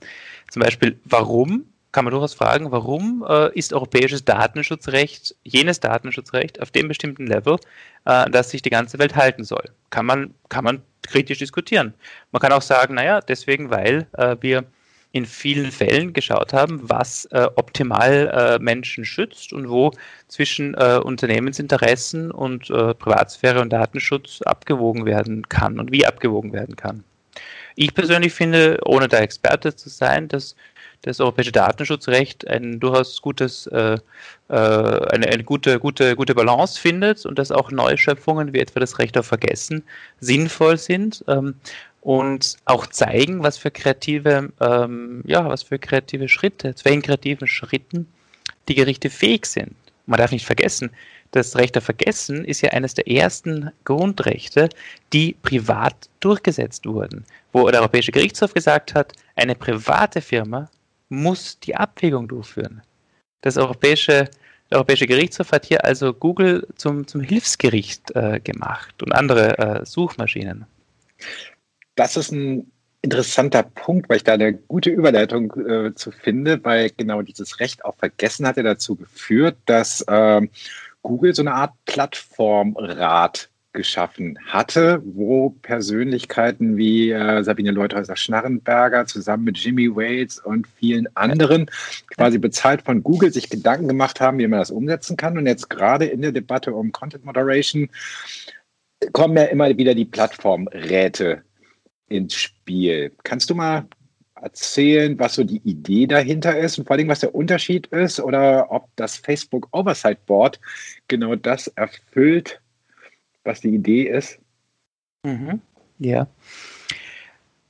Zum Beispiel, warum, kann man durchaus fragen, warum äh, ist europäisches Datenschutzrecht jenes Datenschutzrecht auf dem bestimmten Level, äh, das sich die ganze Welt halten soll? Kann man, kann man kritisch diskutieren. Man kann auch sagen, naja, deswegen, weil äh, wir in vielen Fällen geschaut haben, was äh, optimal äh, Menschen schützt und wo zwischen äh, Unternehmensinteressen und äh, Privatsphäre und Datenschutz abgewogen werden kann und wie abgewogen werden kann. Ich persönlich finde, ohne da Experte zu sein, dass das europäische Datenschutzrecht ein durchaus gutes, äh, äh, eine, eine, gute, gute, gute Balance findet und dass auch Neuschöpfungen wie etwa das Recht auf Vergessen sinnvoll sind. Ähm, und auch zeigen, was für kreative, ähm, ja, was für kreative Schritte, zu welchen kreativen Schritten die Gerichte fähig sind. Man darf nicht vergessen, das Recht auf Vergessen ist ja eines der ersten Grundrechte, die privat durchgesetzt wurden, wo der Europäische Gerichtshof gesagt hat, eine private Firma muss die Abwägung durchführen. Das Europäische, der Europäische Gerichtshof hat hier also Google zum, zum Hilfsgericht äh, gemacht und andere äh, Suchmaschinen das ist ein interessanter Punkt, weil ich da eine gute Überleitung äh, zu finde, weil genau dieses Recht auf Vergessen hat ja dazu geführt, dass äh, Google so eine Art Plattformrat geschaffen hatte, wo Persönlichkeiten wie äh, Sabine Leuthäuser-Schnarrenberger zusammen mit Jimmy Wales und vielen anderen quasi bezahlt von Google sich Gedanken gemacht haben, wie man das umsetzen kann. Und jetzt gerade in der Debatte um Content Moderation kommen ja immer wieder die Plattformräte ins Spiel. Kannst du mal erzählen, was so die Idee dahinter ist und vor allem, was der Unterschied ist oder ob das Facebook Oversight Board genau das erfüllt, was die Idee ist? Mhm. Ja.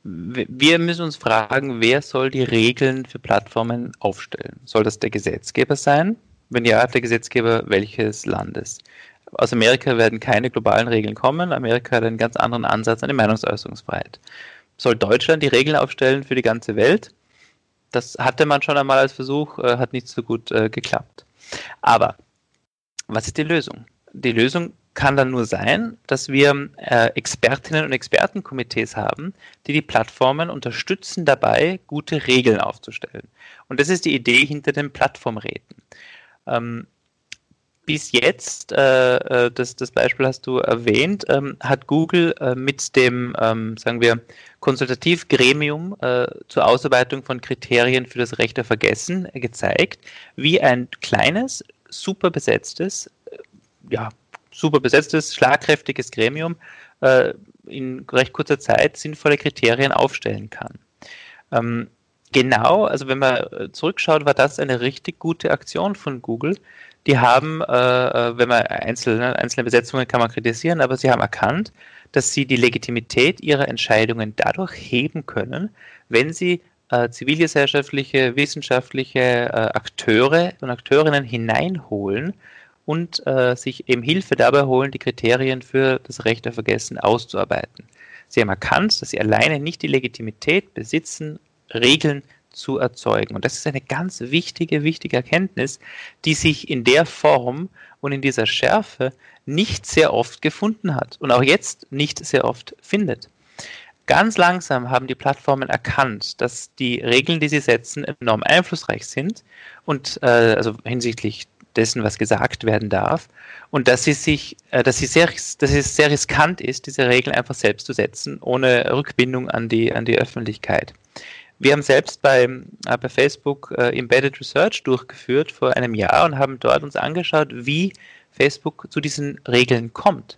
Wir müssen uns fragen, wer soll die Regeln für Plattformen aufstellen? Soll das der Gesetzgeber sein? Wenn ja, der Gesetzgeber welches Landes? Aus Amerika werden keine globalen Regeln kommen. Amerika hat einen ganz anderen Ansatz an die Meinungsäußerungsfreiheit. Soll Deutschland die Regeln aufstellen für die ganze Welt? Das hatte man schon einmal als Versuch, äh, hat nicht so gut äh, geklappt. Aber was ist die Lösung? Die Lösung kann dann nur sein, dass wir äh, Expertinnen und Expertenkomitees haben, die die Plattformen unterstützen dabei, gute Regeln aufzustellen. Und das ist die Idee hinter den Plattformräten. Ähm, bis jetzt, äh, äh, das, das Beispiel hast du erwähnt, ähm, hat Google äh, mit dem, ähm, sagen wir, Konsultativgremium äh, zur Ausarbeitung von Kriterien für das Recht auf Vergessen gezeigt, wie ein kleines, super besetztes, äh, ja, super besetztes, schlagkräftiges Gremium äh, in recht kurzer Zeit sinnvolle Kriterien aufstellen kann. Ähm, genau, also wenn man zurückschaut, war das eine richtig gute Aktion von Google, die haben, äh, äh, wenn man einzelne, einzelne Besetzungen kann man kritisieren, aber sie haben erkannt, dass sie die Legitimität ihrer Entscheidungen dadurch heben können, wenn sie äh, zivilgesellschaftliche, wissenschaftliche äh, Akteure und Akteurinnen hineinholen und äh, sich eben Hilfe dabei holen, die Kriterien für das Recht auf Vergessen auszuarbeiten. Sie haben erkannt, dass sie alleine nicht die Legitimität besitzen, Regeln zu erzeugen. Und das ist eine ganz wichtige, wichtige Erkenntnis, die sich in der Form und in dieser Schärfe nicht sehr oft gefunden hat und auch jetzt nicht sehr oft findet. Ganz langsam haben die Plattformen erkannt, dass die Regeln, die sie setzen, enorm einflussreich sind und äh, also hinsichtlich dessen, was gesagt werden darf, und dass sie sich, äh, dass sie sehr, dass es sehr riskant ist, diese Regeln einfach selbst zu setzen, ohne Rückbindung an die, an die Öffentlichkeit. Wir haben selbst bei, äh, bei Facebook äh, Embedded Research durchgeführt vor einem Jahr und haben dort uns angeschaut, wie Facebook zu diesen Regeln kommt.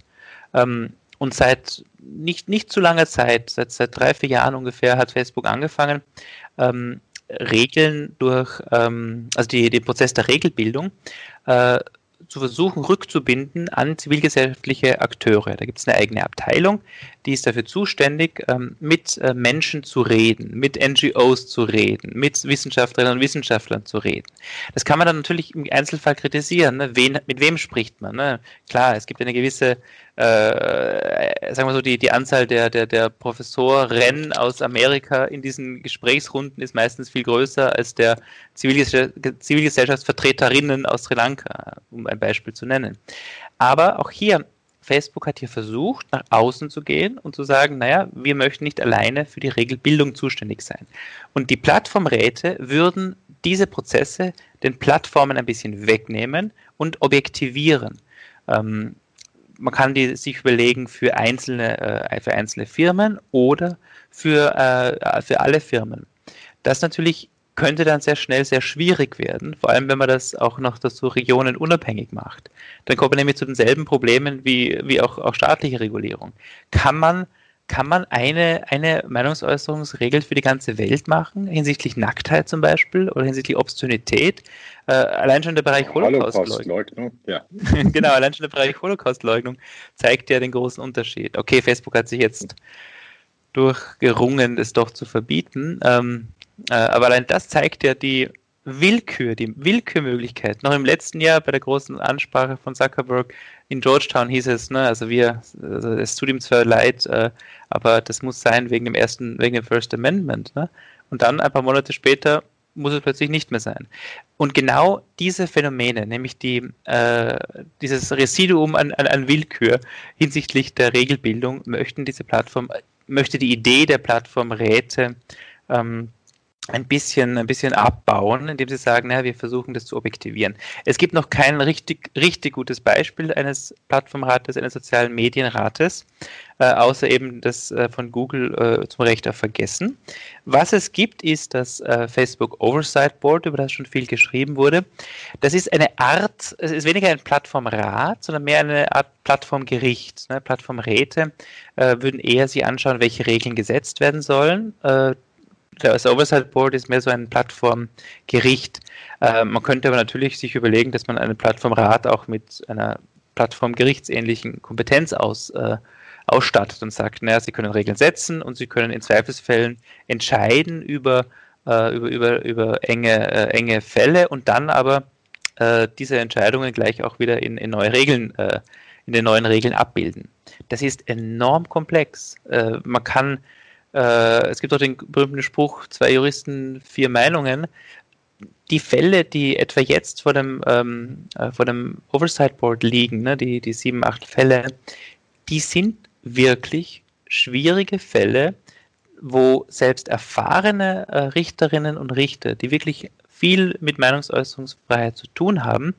Ähm, und seit nicht, nicht zu langer Zeit, seit, seit drei, vier Jahren ungefähr, hat Facebook angefangen, ähm, Regeln durch, ähm, also die, den Prozess der Regelbildung äh, zu versuchen rückzubinden an zivilgesellschaftliche Akteure. Da gibt es eine eigene Abteilung, die ist dafür zuständig, ähm, mit äh, Menschen zu reden, mit NGOs zu reden, mit Wissenschaftlerinnen und Wissenschaftlern zu reden. Das kann man dann natürlich im Einzelfall kritisieren. Ne? Wen, mit wem spricht man? Ne? Klar, es gibt eine gewisse äh, sagen wir so, die, die Anzahl der, der, der Professoren aus Amerika in diesen Gesprächsrunden ist meistens viel größer als der Zivilgesellschaftsvertreterinnen aus Sri Lanka, um ein Beispiel zu nennen. Aber auch hier Facebook hat hier versucht, nach außen zu gehen und zu sagen, naja, wir möchten nicht alleine für die Regelbildung zuständig sein. Und die Plattformräte würden diese Prozesse den Plattformen ein bisschen wegnehmen und objektivieren. Ähm, man kann die sich überlegen für einzelne, äh, für einzelne Firmen oder für, äh, für alle Firmen. Das natürlich könnte dann sehr schnell sehr schwierig werden, vor allem wenn man das auch noch dazu regionenunabhängig macht. Dann kommt man nämlich zu denselben Problemen wie, wie auch, auch staatliche Regulierung. Kann man, kann man eine, eine Meinungsäußerungsregel für die ganze Welt machen, hinsichtlich Nacktheit zum Beispiel oder hinsichtlich Obszönität? Äh, allein schon der Bereich Holocaustleugnung. Ja. genau, allein schon der Bereich Holocaustleugnung zeigt ja den großen Unterschied. Okay, Facebook hat sich jetzt durchgerungen, es doch zu verbieten. Ähm, äh, aber allein das zeigt ja die Willkür, die Willkürmöglichkeit. Noch im letzten Jahr bei der großen Ansprache von Zuckerberg in Georgetown hieß es, ne, also wir, also es tut ihm zwar leid, äh, aber das muss sein wegen dem ersten, wegen dem First Amendment. Ne? Und dann ein paar Monate später muss es plötzlich nicht mehr sein. Und genau diese Phänomene, nämlich die, äh, dieses Residuum an, an, an Willkür hinsichtlich der Regelbildung, möchten diese Plattform, möchte die Idee der Plattformräte ähm, ein bisschen, ein bisschen abbauen, indem sie sagen, naja, wir versuchen das zu objektivieren. Es gibt noch kein richtig, richtig gutes Beispiel eines Plattformrates, eines sozialen Medienrates, äh, außer eben das äh, von Google äh, zum Recht auf Vergessen. Was es gibt, ist das äh, Facebook Oversight Board, über das schon viel geschrieben wurde. Das ist eine Art, es ist weniger ein Plattformrat, sondern mehr eine Art Plattformgericht. Ne? Plattformräte äh, würden eher sich anschauen, welche Regeln gesetzt werden sollen äh, das Oversight Board ist mehr so ein Plattformgericht. Äh, man könnte aber natürlich sich überlegen, dass man einen Plattformrat auch mit einer Plattformgerichtsähnlichen Kompetenz aus, äh, ausstattet und sagt, naja, sie können Regeln setzen und sie können in Zweifelsfällen entscheiden über, äh, über, über, über enge, äh, enge Fälle und dann aber äh, diese Entscheidungen gleich auch wieder in, in neue Regeln, äh, in den neuen Regeln abbilden. Das ist enorm komplex. man kann äh, es gibt auch den berühmten Spruch, zwei Juristen, vier Meinungen. Die Fälle, die etwa jetzt vor dem, ähm, äh, vor dem Oversight Board liegen, ne, die, die sieben, acht Fälle, die sind wirklich schwierige Fälle, wo selbst erfahrene äh, Richterinnen und Richter, die wirklich viel mit Meinungsäußerungsfreiheit zu tun haben,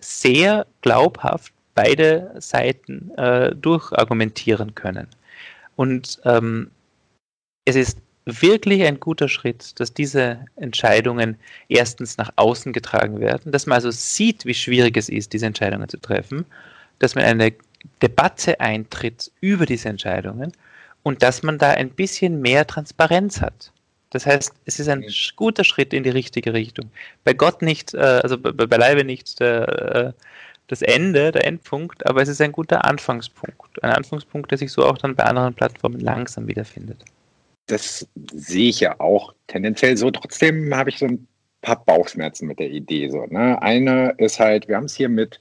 sehr glaubhaft beide Seiten äh, durchargumentieren können. Und ähm, es ist wirklich ein guter Schritt, dass diese Entscheidungen erstens nach außen getragen werden, dass man also sieht, wie schwierig es ist, diese Entscheidungen zu treffen, dass man eine Debatte eintritt über diese Entscheidungen und dass man da ein bisschen mehr Transparenz hat. Das heißt, es ist ein guter Schritt in die richtige Richtung. Bei Gott nicht, äh, also beileibe nicht der, äh, das Ende, der Endpunkt, aber es ist ein guter Anfangspunkt. Ein Anfangspunkt, der sich so auch dann bei anderen Plattformen langsam wiederfindet das sehe ich ja auch tendenziell so. Trotzdem habe ich so ein paar Bauchschmerzen mit der Idee. So, ne? Eine ist halt, wir haben es hier mit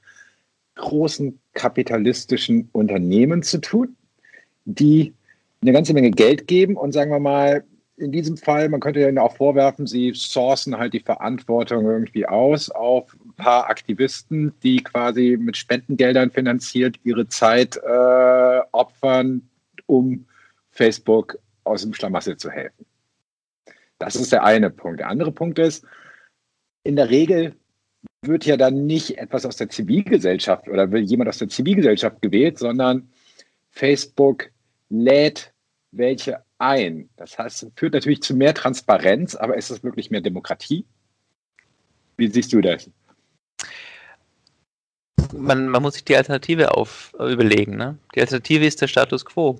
großen kapitalistischen Unternehmen zu tun, die eine ganze Menge Geld geben und sagen wir mal, in diesem Fall, man könnte ihnen auch vorwerfen, sie sourcen halt die Verantwortung irgendwie aus auf ein paar Aktivisten, die quasi mit Spendengeldern finanziert ihre Zeit äh, opfern, um Facebook aus dem Schlamassel zu helfen. Das ist der eine Punkt. Der andere Punkt ist, in der Regel wird ja dann nicht etwas aus der Zivilgesellschaft oder will jemand aus der Zivilgesellschaft gewählt, sondern Facebook lädt welche ein. Das heißt, führt natürlich zu mehr Transparenz, aber ist es wirklich mehr Demokratie? Wie siehst du das? Man, man muss sich die Alternative auf, überlegen. Ne? Die Alternative ist der Status quo.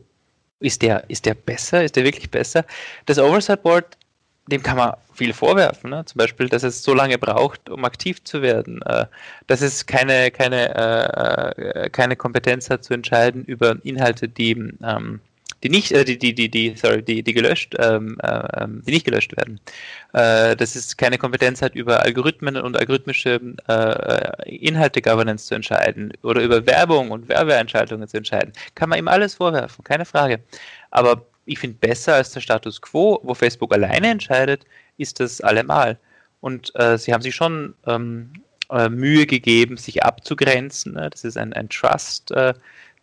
Ist der, ist der besser? Ist der wirklich besser? Das Oversight Board, dem kann man viel vorwerfen. Ne? Zum Beispiel, dass es so lange braucht, um aktiv zu werden. Äh, dass es keine, keine, äh, keine Kompetenz hat zu entscheiden über Inhalte, die, ähm, die nicht, äh, die, die, die, die, sorry, die, die gelöscht, ähm, äh, die nicht gelöscht werden. Äh, dass es keine Kompetenz hat, über Algorithmen und algorithmische äh, Inhalte Governance zu entscheiden oder über Werbung und Werbeentscheidungen zu entscheiden. Kann man ihm alles vorwerfen, keine Frage. Aber ich finde besser als der Status quo, wo Facebook alleine entscheidet, ist das allemal. Und äh, sie haben sich schon ähm, äh, Mühe gegeben, sich abzugrenzen. Ne? Das ist ein, ein Trust, äh,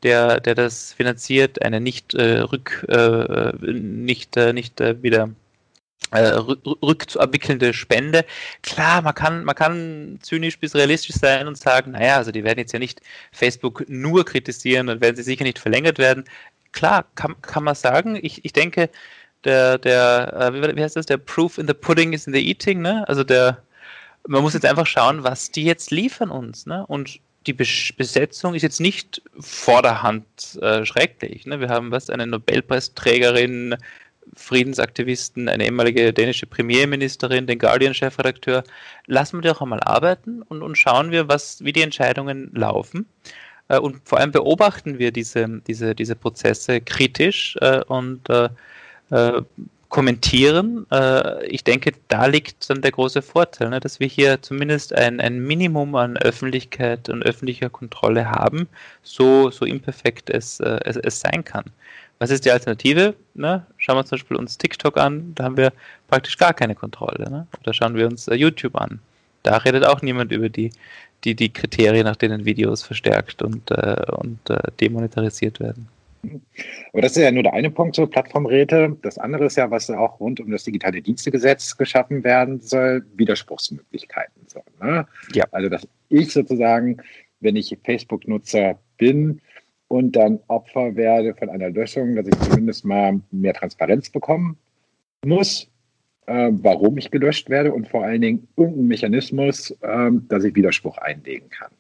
der, der das finanziert, eine nicht äh, rück, äh, nicht, äh, nicht äh, wieder äh, rückzuabwickelnde Spende. Klar, man kann, man kann zynisch bis realistisch sein und sagen, naja, also die werden jetzt ja nicht Facebook nur kritisieren und werden sie sicher nicht verlängert werden. Klar, kann, kann man sagen. Ich, ich denke, der, der, äh, wie heißt das, der Proof in the Pudding is in the Eating, ne? Also der, man muss jetzt einfach schauen, was die jetzt liefern uns, ne? Und die Besetzung ist jetzt nicht vorderhand äh, schrecklich. Ne? Wir haben was, eine Nobelpreisträgerin, Friedensaktivisten, eine ehemalige dänische Premierministerin, den Guardian-Chefredakteur. Lassen wir die auch einmal arbeiten und, und schauen wir, was, wie die Entscheidungen laufen. Äh, und vor allem beobachten wir diese, diese, diese Prozesse kritisch äh, und äh, äh kommentieren. Äh, ich denke, da liegt dann der große Vorteil, ne, dass wir hier zumindest ein, ein Minimum an Öffentlichkeit und öffentlicher Kontrolle haben, so, so imperfekt es, äh, es, es sein kann. Was ist die Alternative? Ne? Schauen wir zum Beispiel uns TikTok an, da haben wir praktisch gar keine Kontrolle. Ne? Oder schauen wir uns äh, YouTube an. Da redet auch niemand über die, die, die Kriterien, nach denen Videos verstärkt und, äh, und äh, demonetarisiert werden. Aber das ist ja nur der eine Punkt zur Plattformräte. Das andere ist ja, was auch rund um das digitale Dienstegesetz geschaffen werden soll, Widerspruchsmöglichkeiten. So, ne? ja. Also, dass ich sozusagen, wenn ich Facebook-Nutzer bin und dann Opfer werde von einer Löschung, dass ich zumindest mal mehr Transparenz bekommen muss, äh, warum ich gelöscht werde und vor allen Dingen irgendeinen Mechanismus, äh, dass ich Widerspruch einlegen kann.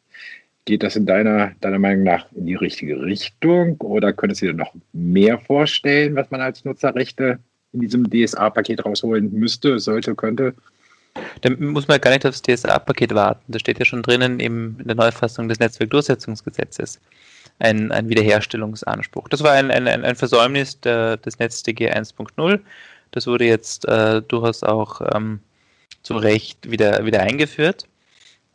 Geht das in deiner, deiner Meinung nach in die richtige Richtung oder könntest du dir noch mehr vorstellen, was man als Nutzerrechte in diesem DSA-Paket rausholen müsste, sollte, könnte? Dann muss man gar nicht aufs DSA-Paket warten. Das steht ja schon drinnen im, in der Neufassung des Netzwerkdurchsetzungsgesetzes. Ein, ein Wiederherstellungsanspruch. Das war ein, ein, ein Versäumnis der, des NetzDG 1.0. Das wurde jetzt äh, durchaus auch ähm, zu Recht wieder, wieder eingeführt.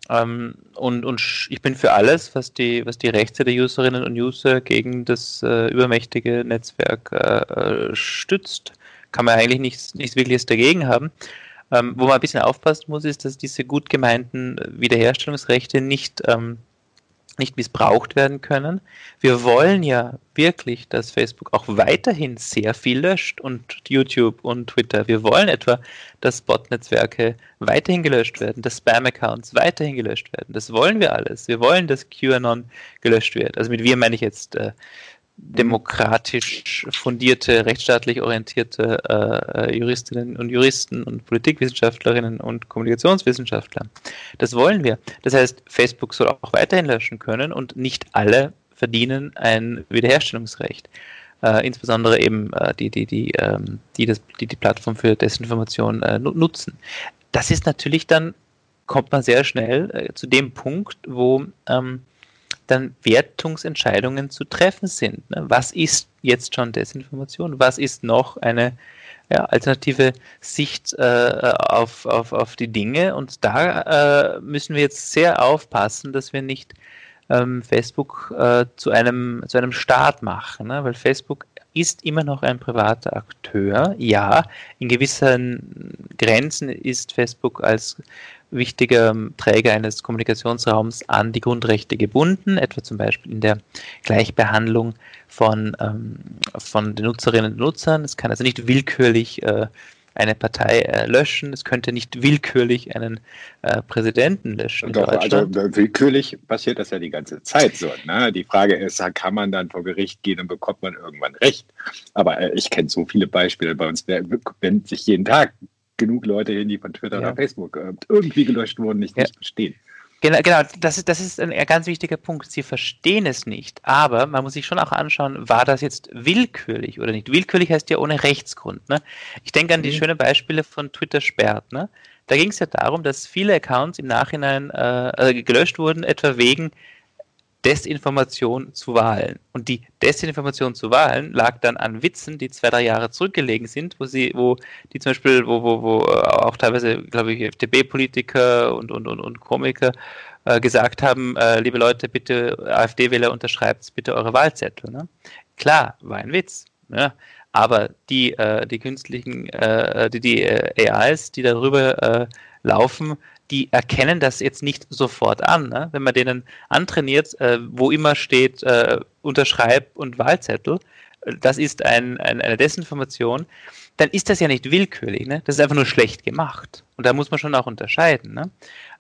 Ähm, und, und ich bin für alles, was die, was die Rechte der Userinnen und User gegen das äh, übermächtige Netzwerk äh, äh, stützt. Kann man eigentlich nichts, nichts Wirkliches dagegen haben. Ähm, wo man ein bisschen aufpassen muss, ist, dass diese gut gemeinten Wiederherstellungsrechte nicht ähm, nicht missbraucht werden können. Wir wollen ja wirklich, dass Facebook auch weiterhin sehr viel löscht und YouTube und Twitter. Wir wollen etwa, dass Bot-Netzwerke weiterhin gelöscht werden, dass Spam-Accounts weiterhin gelöscht werden. Das wollen wir alles. Wir wollen, dass QAnon gelöscht wird. Also mit wir meine ich jetzt äh, demokratisch fundierte, rechtsstaatlich orientierte äh, Juristinnen und Juristen und Politikwissenschaftlerinnen und Kommunikationswissenschaftler. Das wollen wir. Das heißt, Facebook soll auch weiterhin löschen können und nicht alle verdienen ein Wiederherstellungsrecht. Äh, insbesondere eben äh, die, die, die, ähm, die, das, die die Plattform für Desinformation äh, nutzen. Das ist natürlich dann, kommt man sehr schnell äh, zu dem Punkt, wo ähm, dann Wertungsentscheidungen zu treffen sind. Ne? Was ist jetzt schon Desinformation? Was ist noch eine ja, alternative Sicht äh, auf, auf, auf die Dinge? Und da äh, müssen wir jetzt sehr aufpassen, dass wir nicht ähm, Facebook äh, zu, einem, zu einem Staat machen, ne? weil Facebook ist immer noch ein privater Akteur. Ja, in gewissen Grenzen ist Facebook als wichtiger Träger eines Kommunikationsraums an die Grundrechte gebunden, etwa zum Beispiel in der Gleichbehandlung von, ähm, von den Nutzerinnen und Nutzern. Es kann also nicht willkürlich äh, eine Partei äh, löschen, es könnte nicht willkürlich einen äh, Präsidenten löschen. Doch, also willkürlich passiert das ja die ganze Zeit so. Ne? Die Frage ist, kann man dann vor Gericht gehen und bekommt man irgendwann Recht? Aber äh, ich kenne so viele Beispiele bei uns, wenn sich jeden Tag genug Leute hin, die von Twitter ja. oder Facebook äh, irgendwie gelöscht wurden, nicht, ja. nicht verstehen. Genau, genau. Das ist, das ist ein ganz wichtiger Punkt. Sie verstehen es nicht, aber man muss sich schon auch anschauen, war das jetzt willkürlich oder nicht? Willkürlich heißt ja ohne Rechtsgrund. Ne? Ich denke an die mhm. schönen Beispiele von Twitter sperrt. Ne? Da ging es ja darum, dass viele Accounts im Nachhinein äh, äh, gelöscht wurden, etwa wegen Desinformation zu Wahlen. Und die Desinformation zu Wahlen lag dann an Witzen, die zwei, drei Jahre zurückgelegen sind, wo sie, wo die zum Beispiel, wo, wo, wo äh, auch teilweise, glaube ich, FDP-Politiker und, und, und, und Komiker äh, gesagt haben, äh, liebe Leute, bitte AfD-Wähler unterschreibt bitte eure Wahlzettel. Ne? Klar, war ein Witz. Ne? Aber die, äh, die künstlichen, äh, die, die äh, AIs, die darüber laufen, die erkennen das jetzt nicht sofort an. Ne? Wenn man denen antrainiert, äh, wo immer steht äh, Unterschreib und Wahlzettel, das ist ein, ein, eine Desinformation, dann ist das ja nicht willkürlich. Ne? Das ist einfach nur schlecht gemacht. Und da muss man schon auch unterscheiden. Ne?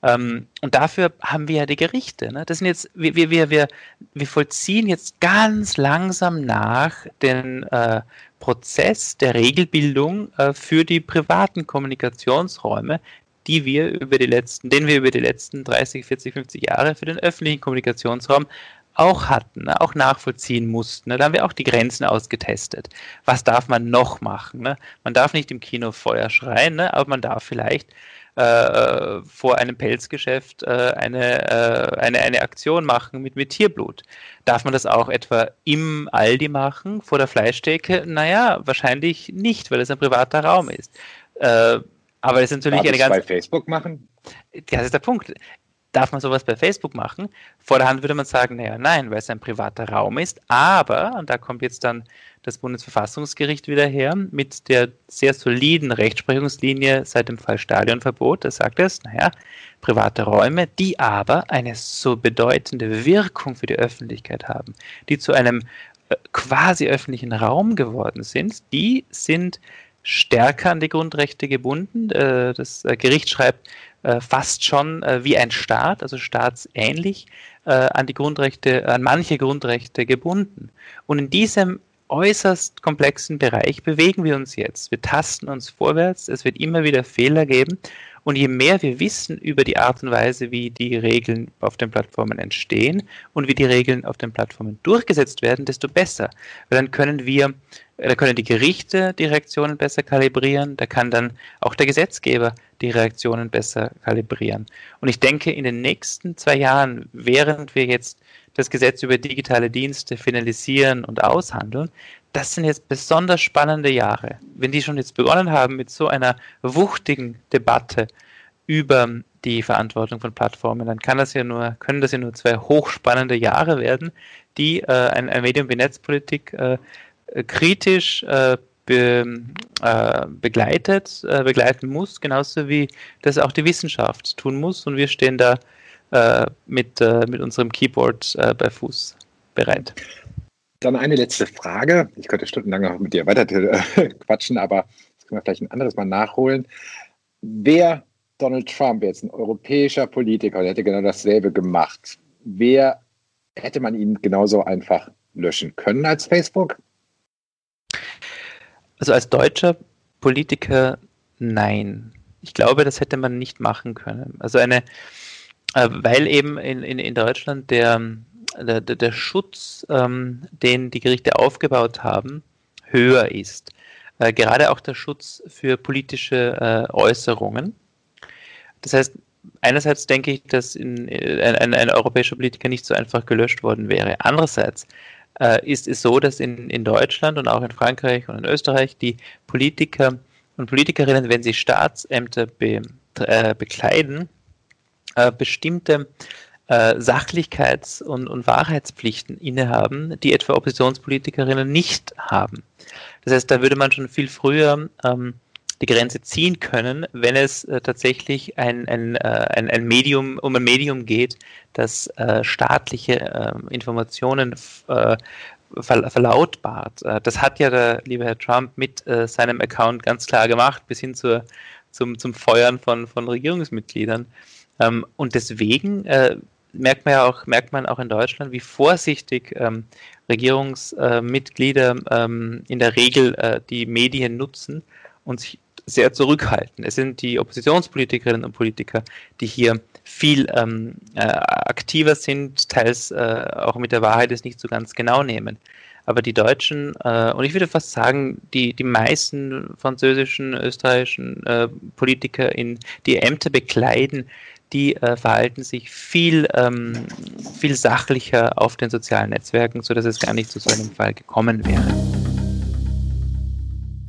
Ähm, und dafür haben wir ja die Gerichte. Ne? Das sind jetzt, wir, wir, wir, wir vollziehen jetzt ganz langsam nach den äh, Prozess der Regelbildung äh, für die privaten Kommunikationsräume, die wir über die letzten, den wir über die letzten 30, 40, 50 Jahre für den öffentlichen Kommunikationsraum auch hatten, ne, auch nachvollziehen mussten. Ne. Da haben wir auch die Grenzen ausgetestet. Was darf man noch machen? Ne? Man darf nicht im Kino Feuer schreien, aber man darf vielleicht äh, vor einem Pelzgeschäft äh, eine, äh, eine, eine Aktion machen mit, mit Tierblut. Darf man das auch etwa im Aldi machen, vor der Fleischtheke? Naja, wahrscheinlich nicht, weil es ein privater Raum ist. Aber das ist natürlich Darf eine ganz. bei Facebook machen? Das ist der Punkt. Darf man sowas bei Facebook machen? Vor der Hand würde man sagen, naja, nein, weil es ein privater Raum ist. Aber, und da kommt jetzt dann das Bundesverfassungsgericht wieder her, mit der sehr soliden Rechtsprechungslinie seit dem Fall Stadionverbot, da sagt es, naja, private Räume, die aber eine so bedeutende Wirkung für die Öffentlichkeit haben, die zu einem äh, quasi öffentlichen Raum geworden sind, die sind stärker an die Grundrechte gebunden. Äh, das äh, Gericht schreibt äh, fast schon wie ein Staat, also staatsähnlich, an die Grundrechte, an manche Grundrechte gebunden. Und in diesem äußerst komplexen Bereich bewegen wir uns jetzt. Wir tasten uns vorwärts, es wird immer wieder Fehler geben. Und je mehr wir wissen über die Art und Weise, wie die Regeln auf den Plattformen entstehen und wie die Regeln auf den Plattformen durchgesetzt werden, desto besser. Weil dann können wir, da können die Gerichte die Reaktionen besser kalibrieren, da kann dann auch der Gesetzgeber die Reaktionen besser kalibrieren. Und ich denke, in den nächsten zwei Jahren, während wir jetzt das Gesetz über digitale Dienste finalisieren und aushandeln, das sind jetzt besonders spannende Jahre. Wenn die schon jetzt begonnen haben mit so einer wuchtigen Debatte über die Verantwortung von Plattformen, dann kann das ja nur, können das ja nur zwei hochspannende Jahre werden, die äh, ein, ein Medium wie Netzpolitik äh, kritisch äh, be, äh, begleitet, äh, begleiten muss, genauso wie das auch die Wissenschaft tun muss. Und wir stehen da äh, mit, mit unserem Keyboard bei Fuß bereit. Dann eine letzte Frage. Ich könnte stundenlang noch mit dir weiter äh, quatschen, aber das können wir vielleicht ein anderes Mal nachholen. Wer Donald Trump jetzt ein europäischer Politiker, der hätte genau dasselbe gemacht, wer hätte man ihn genauso einfach löschen können als Facebook? Also als deutscher Politiker nein. Ich glaube, das hätte man nicht machen können. Also eine, äh, weil eben in, in, in Deutschland der der, der Schutz, ähm, den die Gerichte aufgebaut haben, höher ist. Äh, gerade auch der Schutz für politische äh, Äußerungen. Das heißt, einerseits denke ich, dass in, äh, ein, ein, europäischer Politiker nicht so einfach gelöscht worden wäre. Andererseits äh, ist es so, dass in, in Deutschland und auch in Frankreich und in Österreich die Politiker und Politikerinnen, wenn sie Staatsämter be, äh, bekleiden, äh, bestimmte äh, Sachlichkeits- und, und Wahrheitspflichten innehaben, die etwa Oppositionspolitikerinnen nicht haben. Das heißt, da würde man schon viel früher ähm, die Grenze ziehen können, wenn es äh, tatsächlich ein, ein, äh, ein, ein, Medium, um ein Medium geht, das äh, staatliche ähm, Informationen äh, ver verlautbart. Äh, das hat ja der liebe Herr Trump mit seinem Account ganz klar gemacht, bis hin zur, zum, zum Feuern von, von Regierungsmitgliedern. Ähm, und deswegen merkt man ja auch, merkt man auch in Deutschland, wie vorsichtig ähm, Regierungsmitglieder äh, ähm, in der Regel äh, die Medien nutzen und sich sehr zurückhalten. Es sind die Oppositionspolitikerinnen und Politiker, die hier viel ähm, äh, aktiver sind, teils äh, auch mit der Wahrheit es nicht so ganz genau nehmen. Aber die Deutschen, äh, und ich würde fast sagen, die, die meisten französischen, österreichischen äh, Politiker, in, die Ämter bekleiden, die äh, verhalten sich viel, ähm, viel sachlicher auf den sozialen Netzwerken, sodass es gar nicht zu so einem Fall gekommen wäre.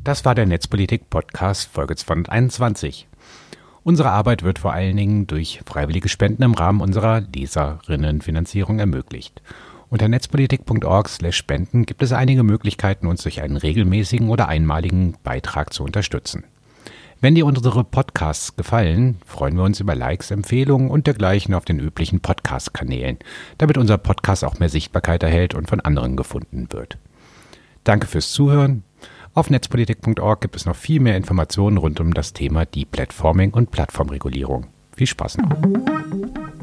Das war der Netzpolitik-Podcast Folge 221. Unsere Arbeit wird vor allen Dingen durch freiwillige Spenden im Rahmen unserer Leserinnenfinanzierung ermöglicht. Unter netzpolitik.org/spenden gibt es einige Möglichkeiten, uns durch einen regelmäßigen oder einmaligen Beitrag zu unterstützen. Wenn dir unsere Podcasts gefallen, freuen wir uns über Likes, Empfehlungen und dergleichen auf den üblichen Podcast-Kanälen, damit unser Podcast auch mehr Sichtbarkeit erhält und von anderen gefunden wird. Danke fürs Zuhören. Auf netzpolitik.org gibt es noch viel mehr Informationen rund um das Thema Deplatforming und Plattformregulierung. Viel Spaß noch.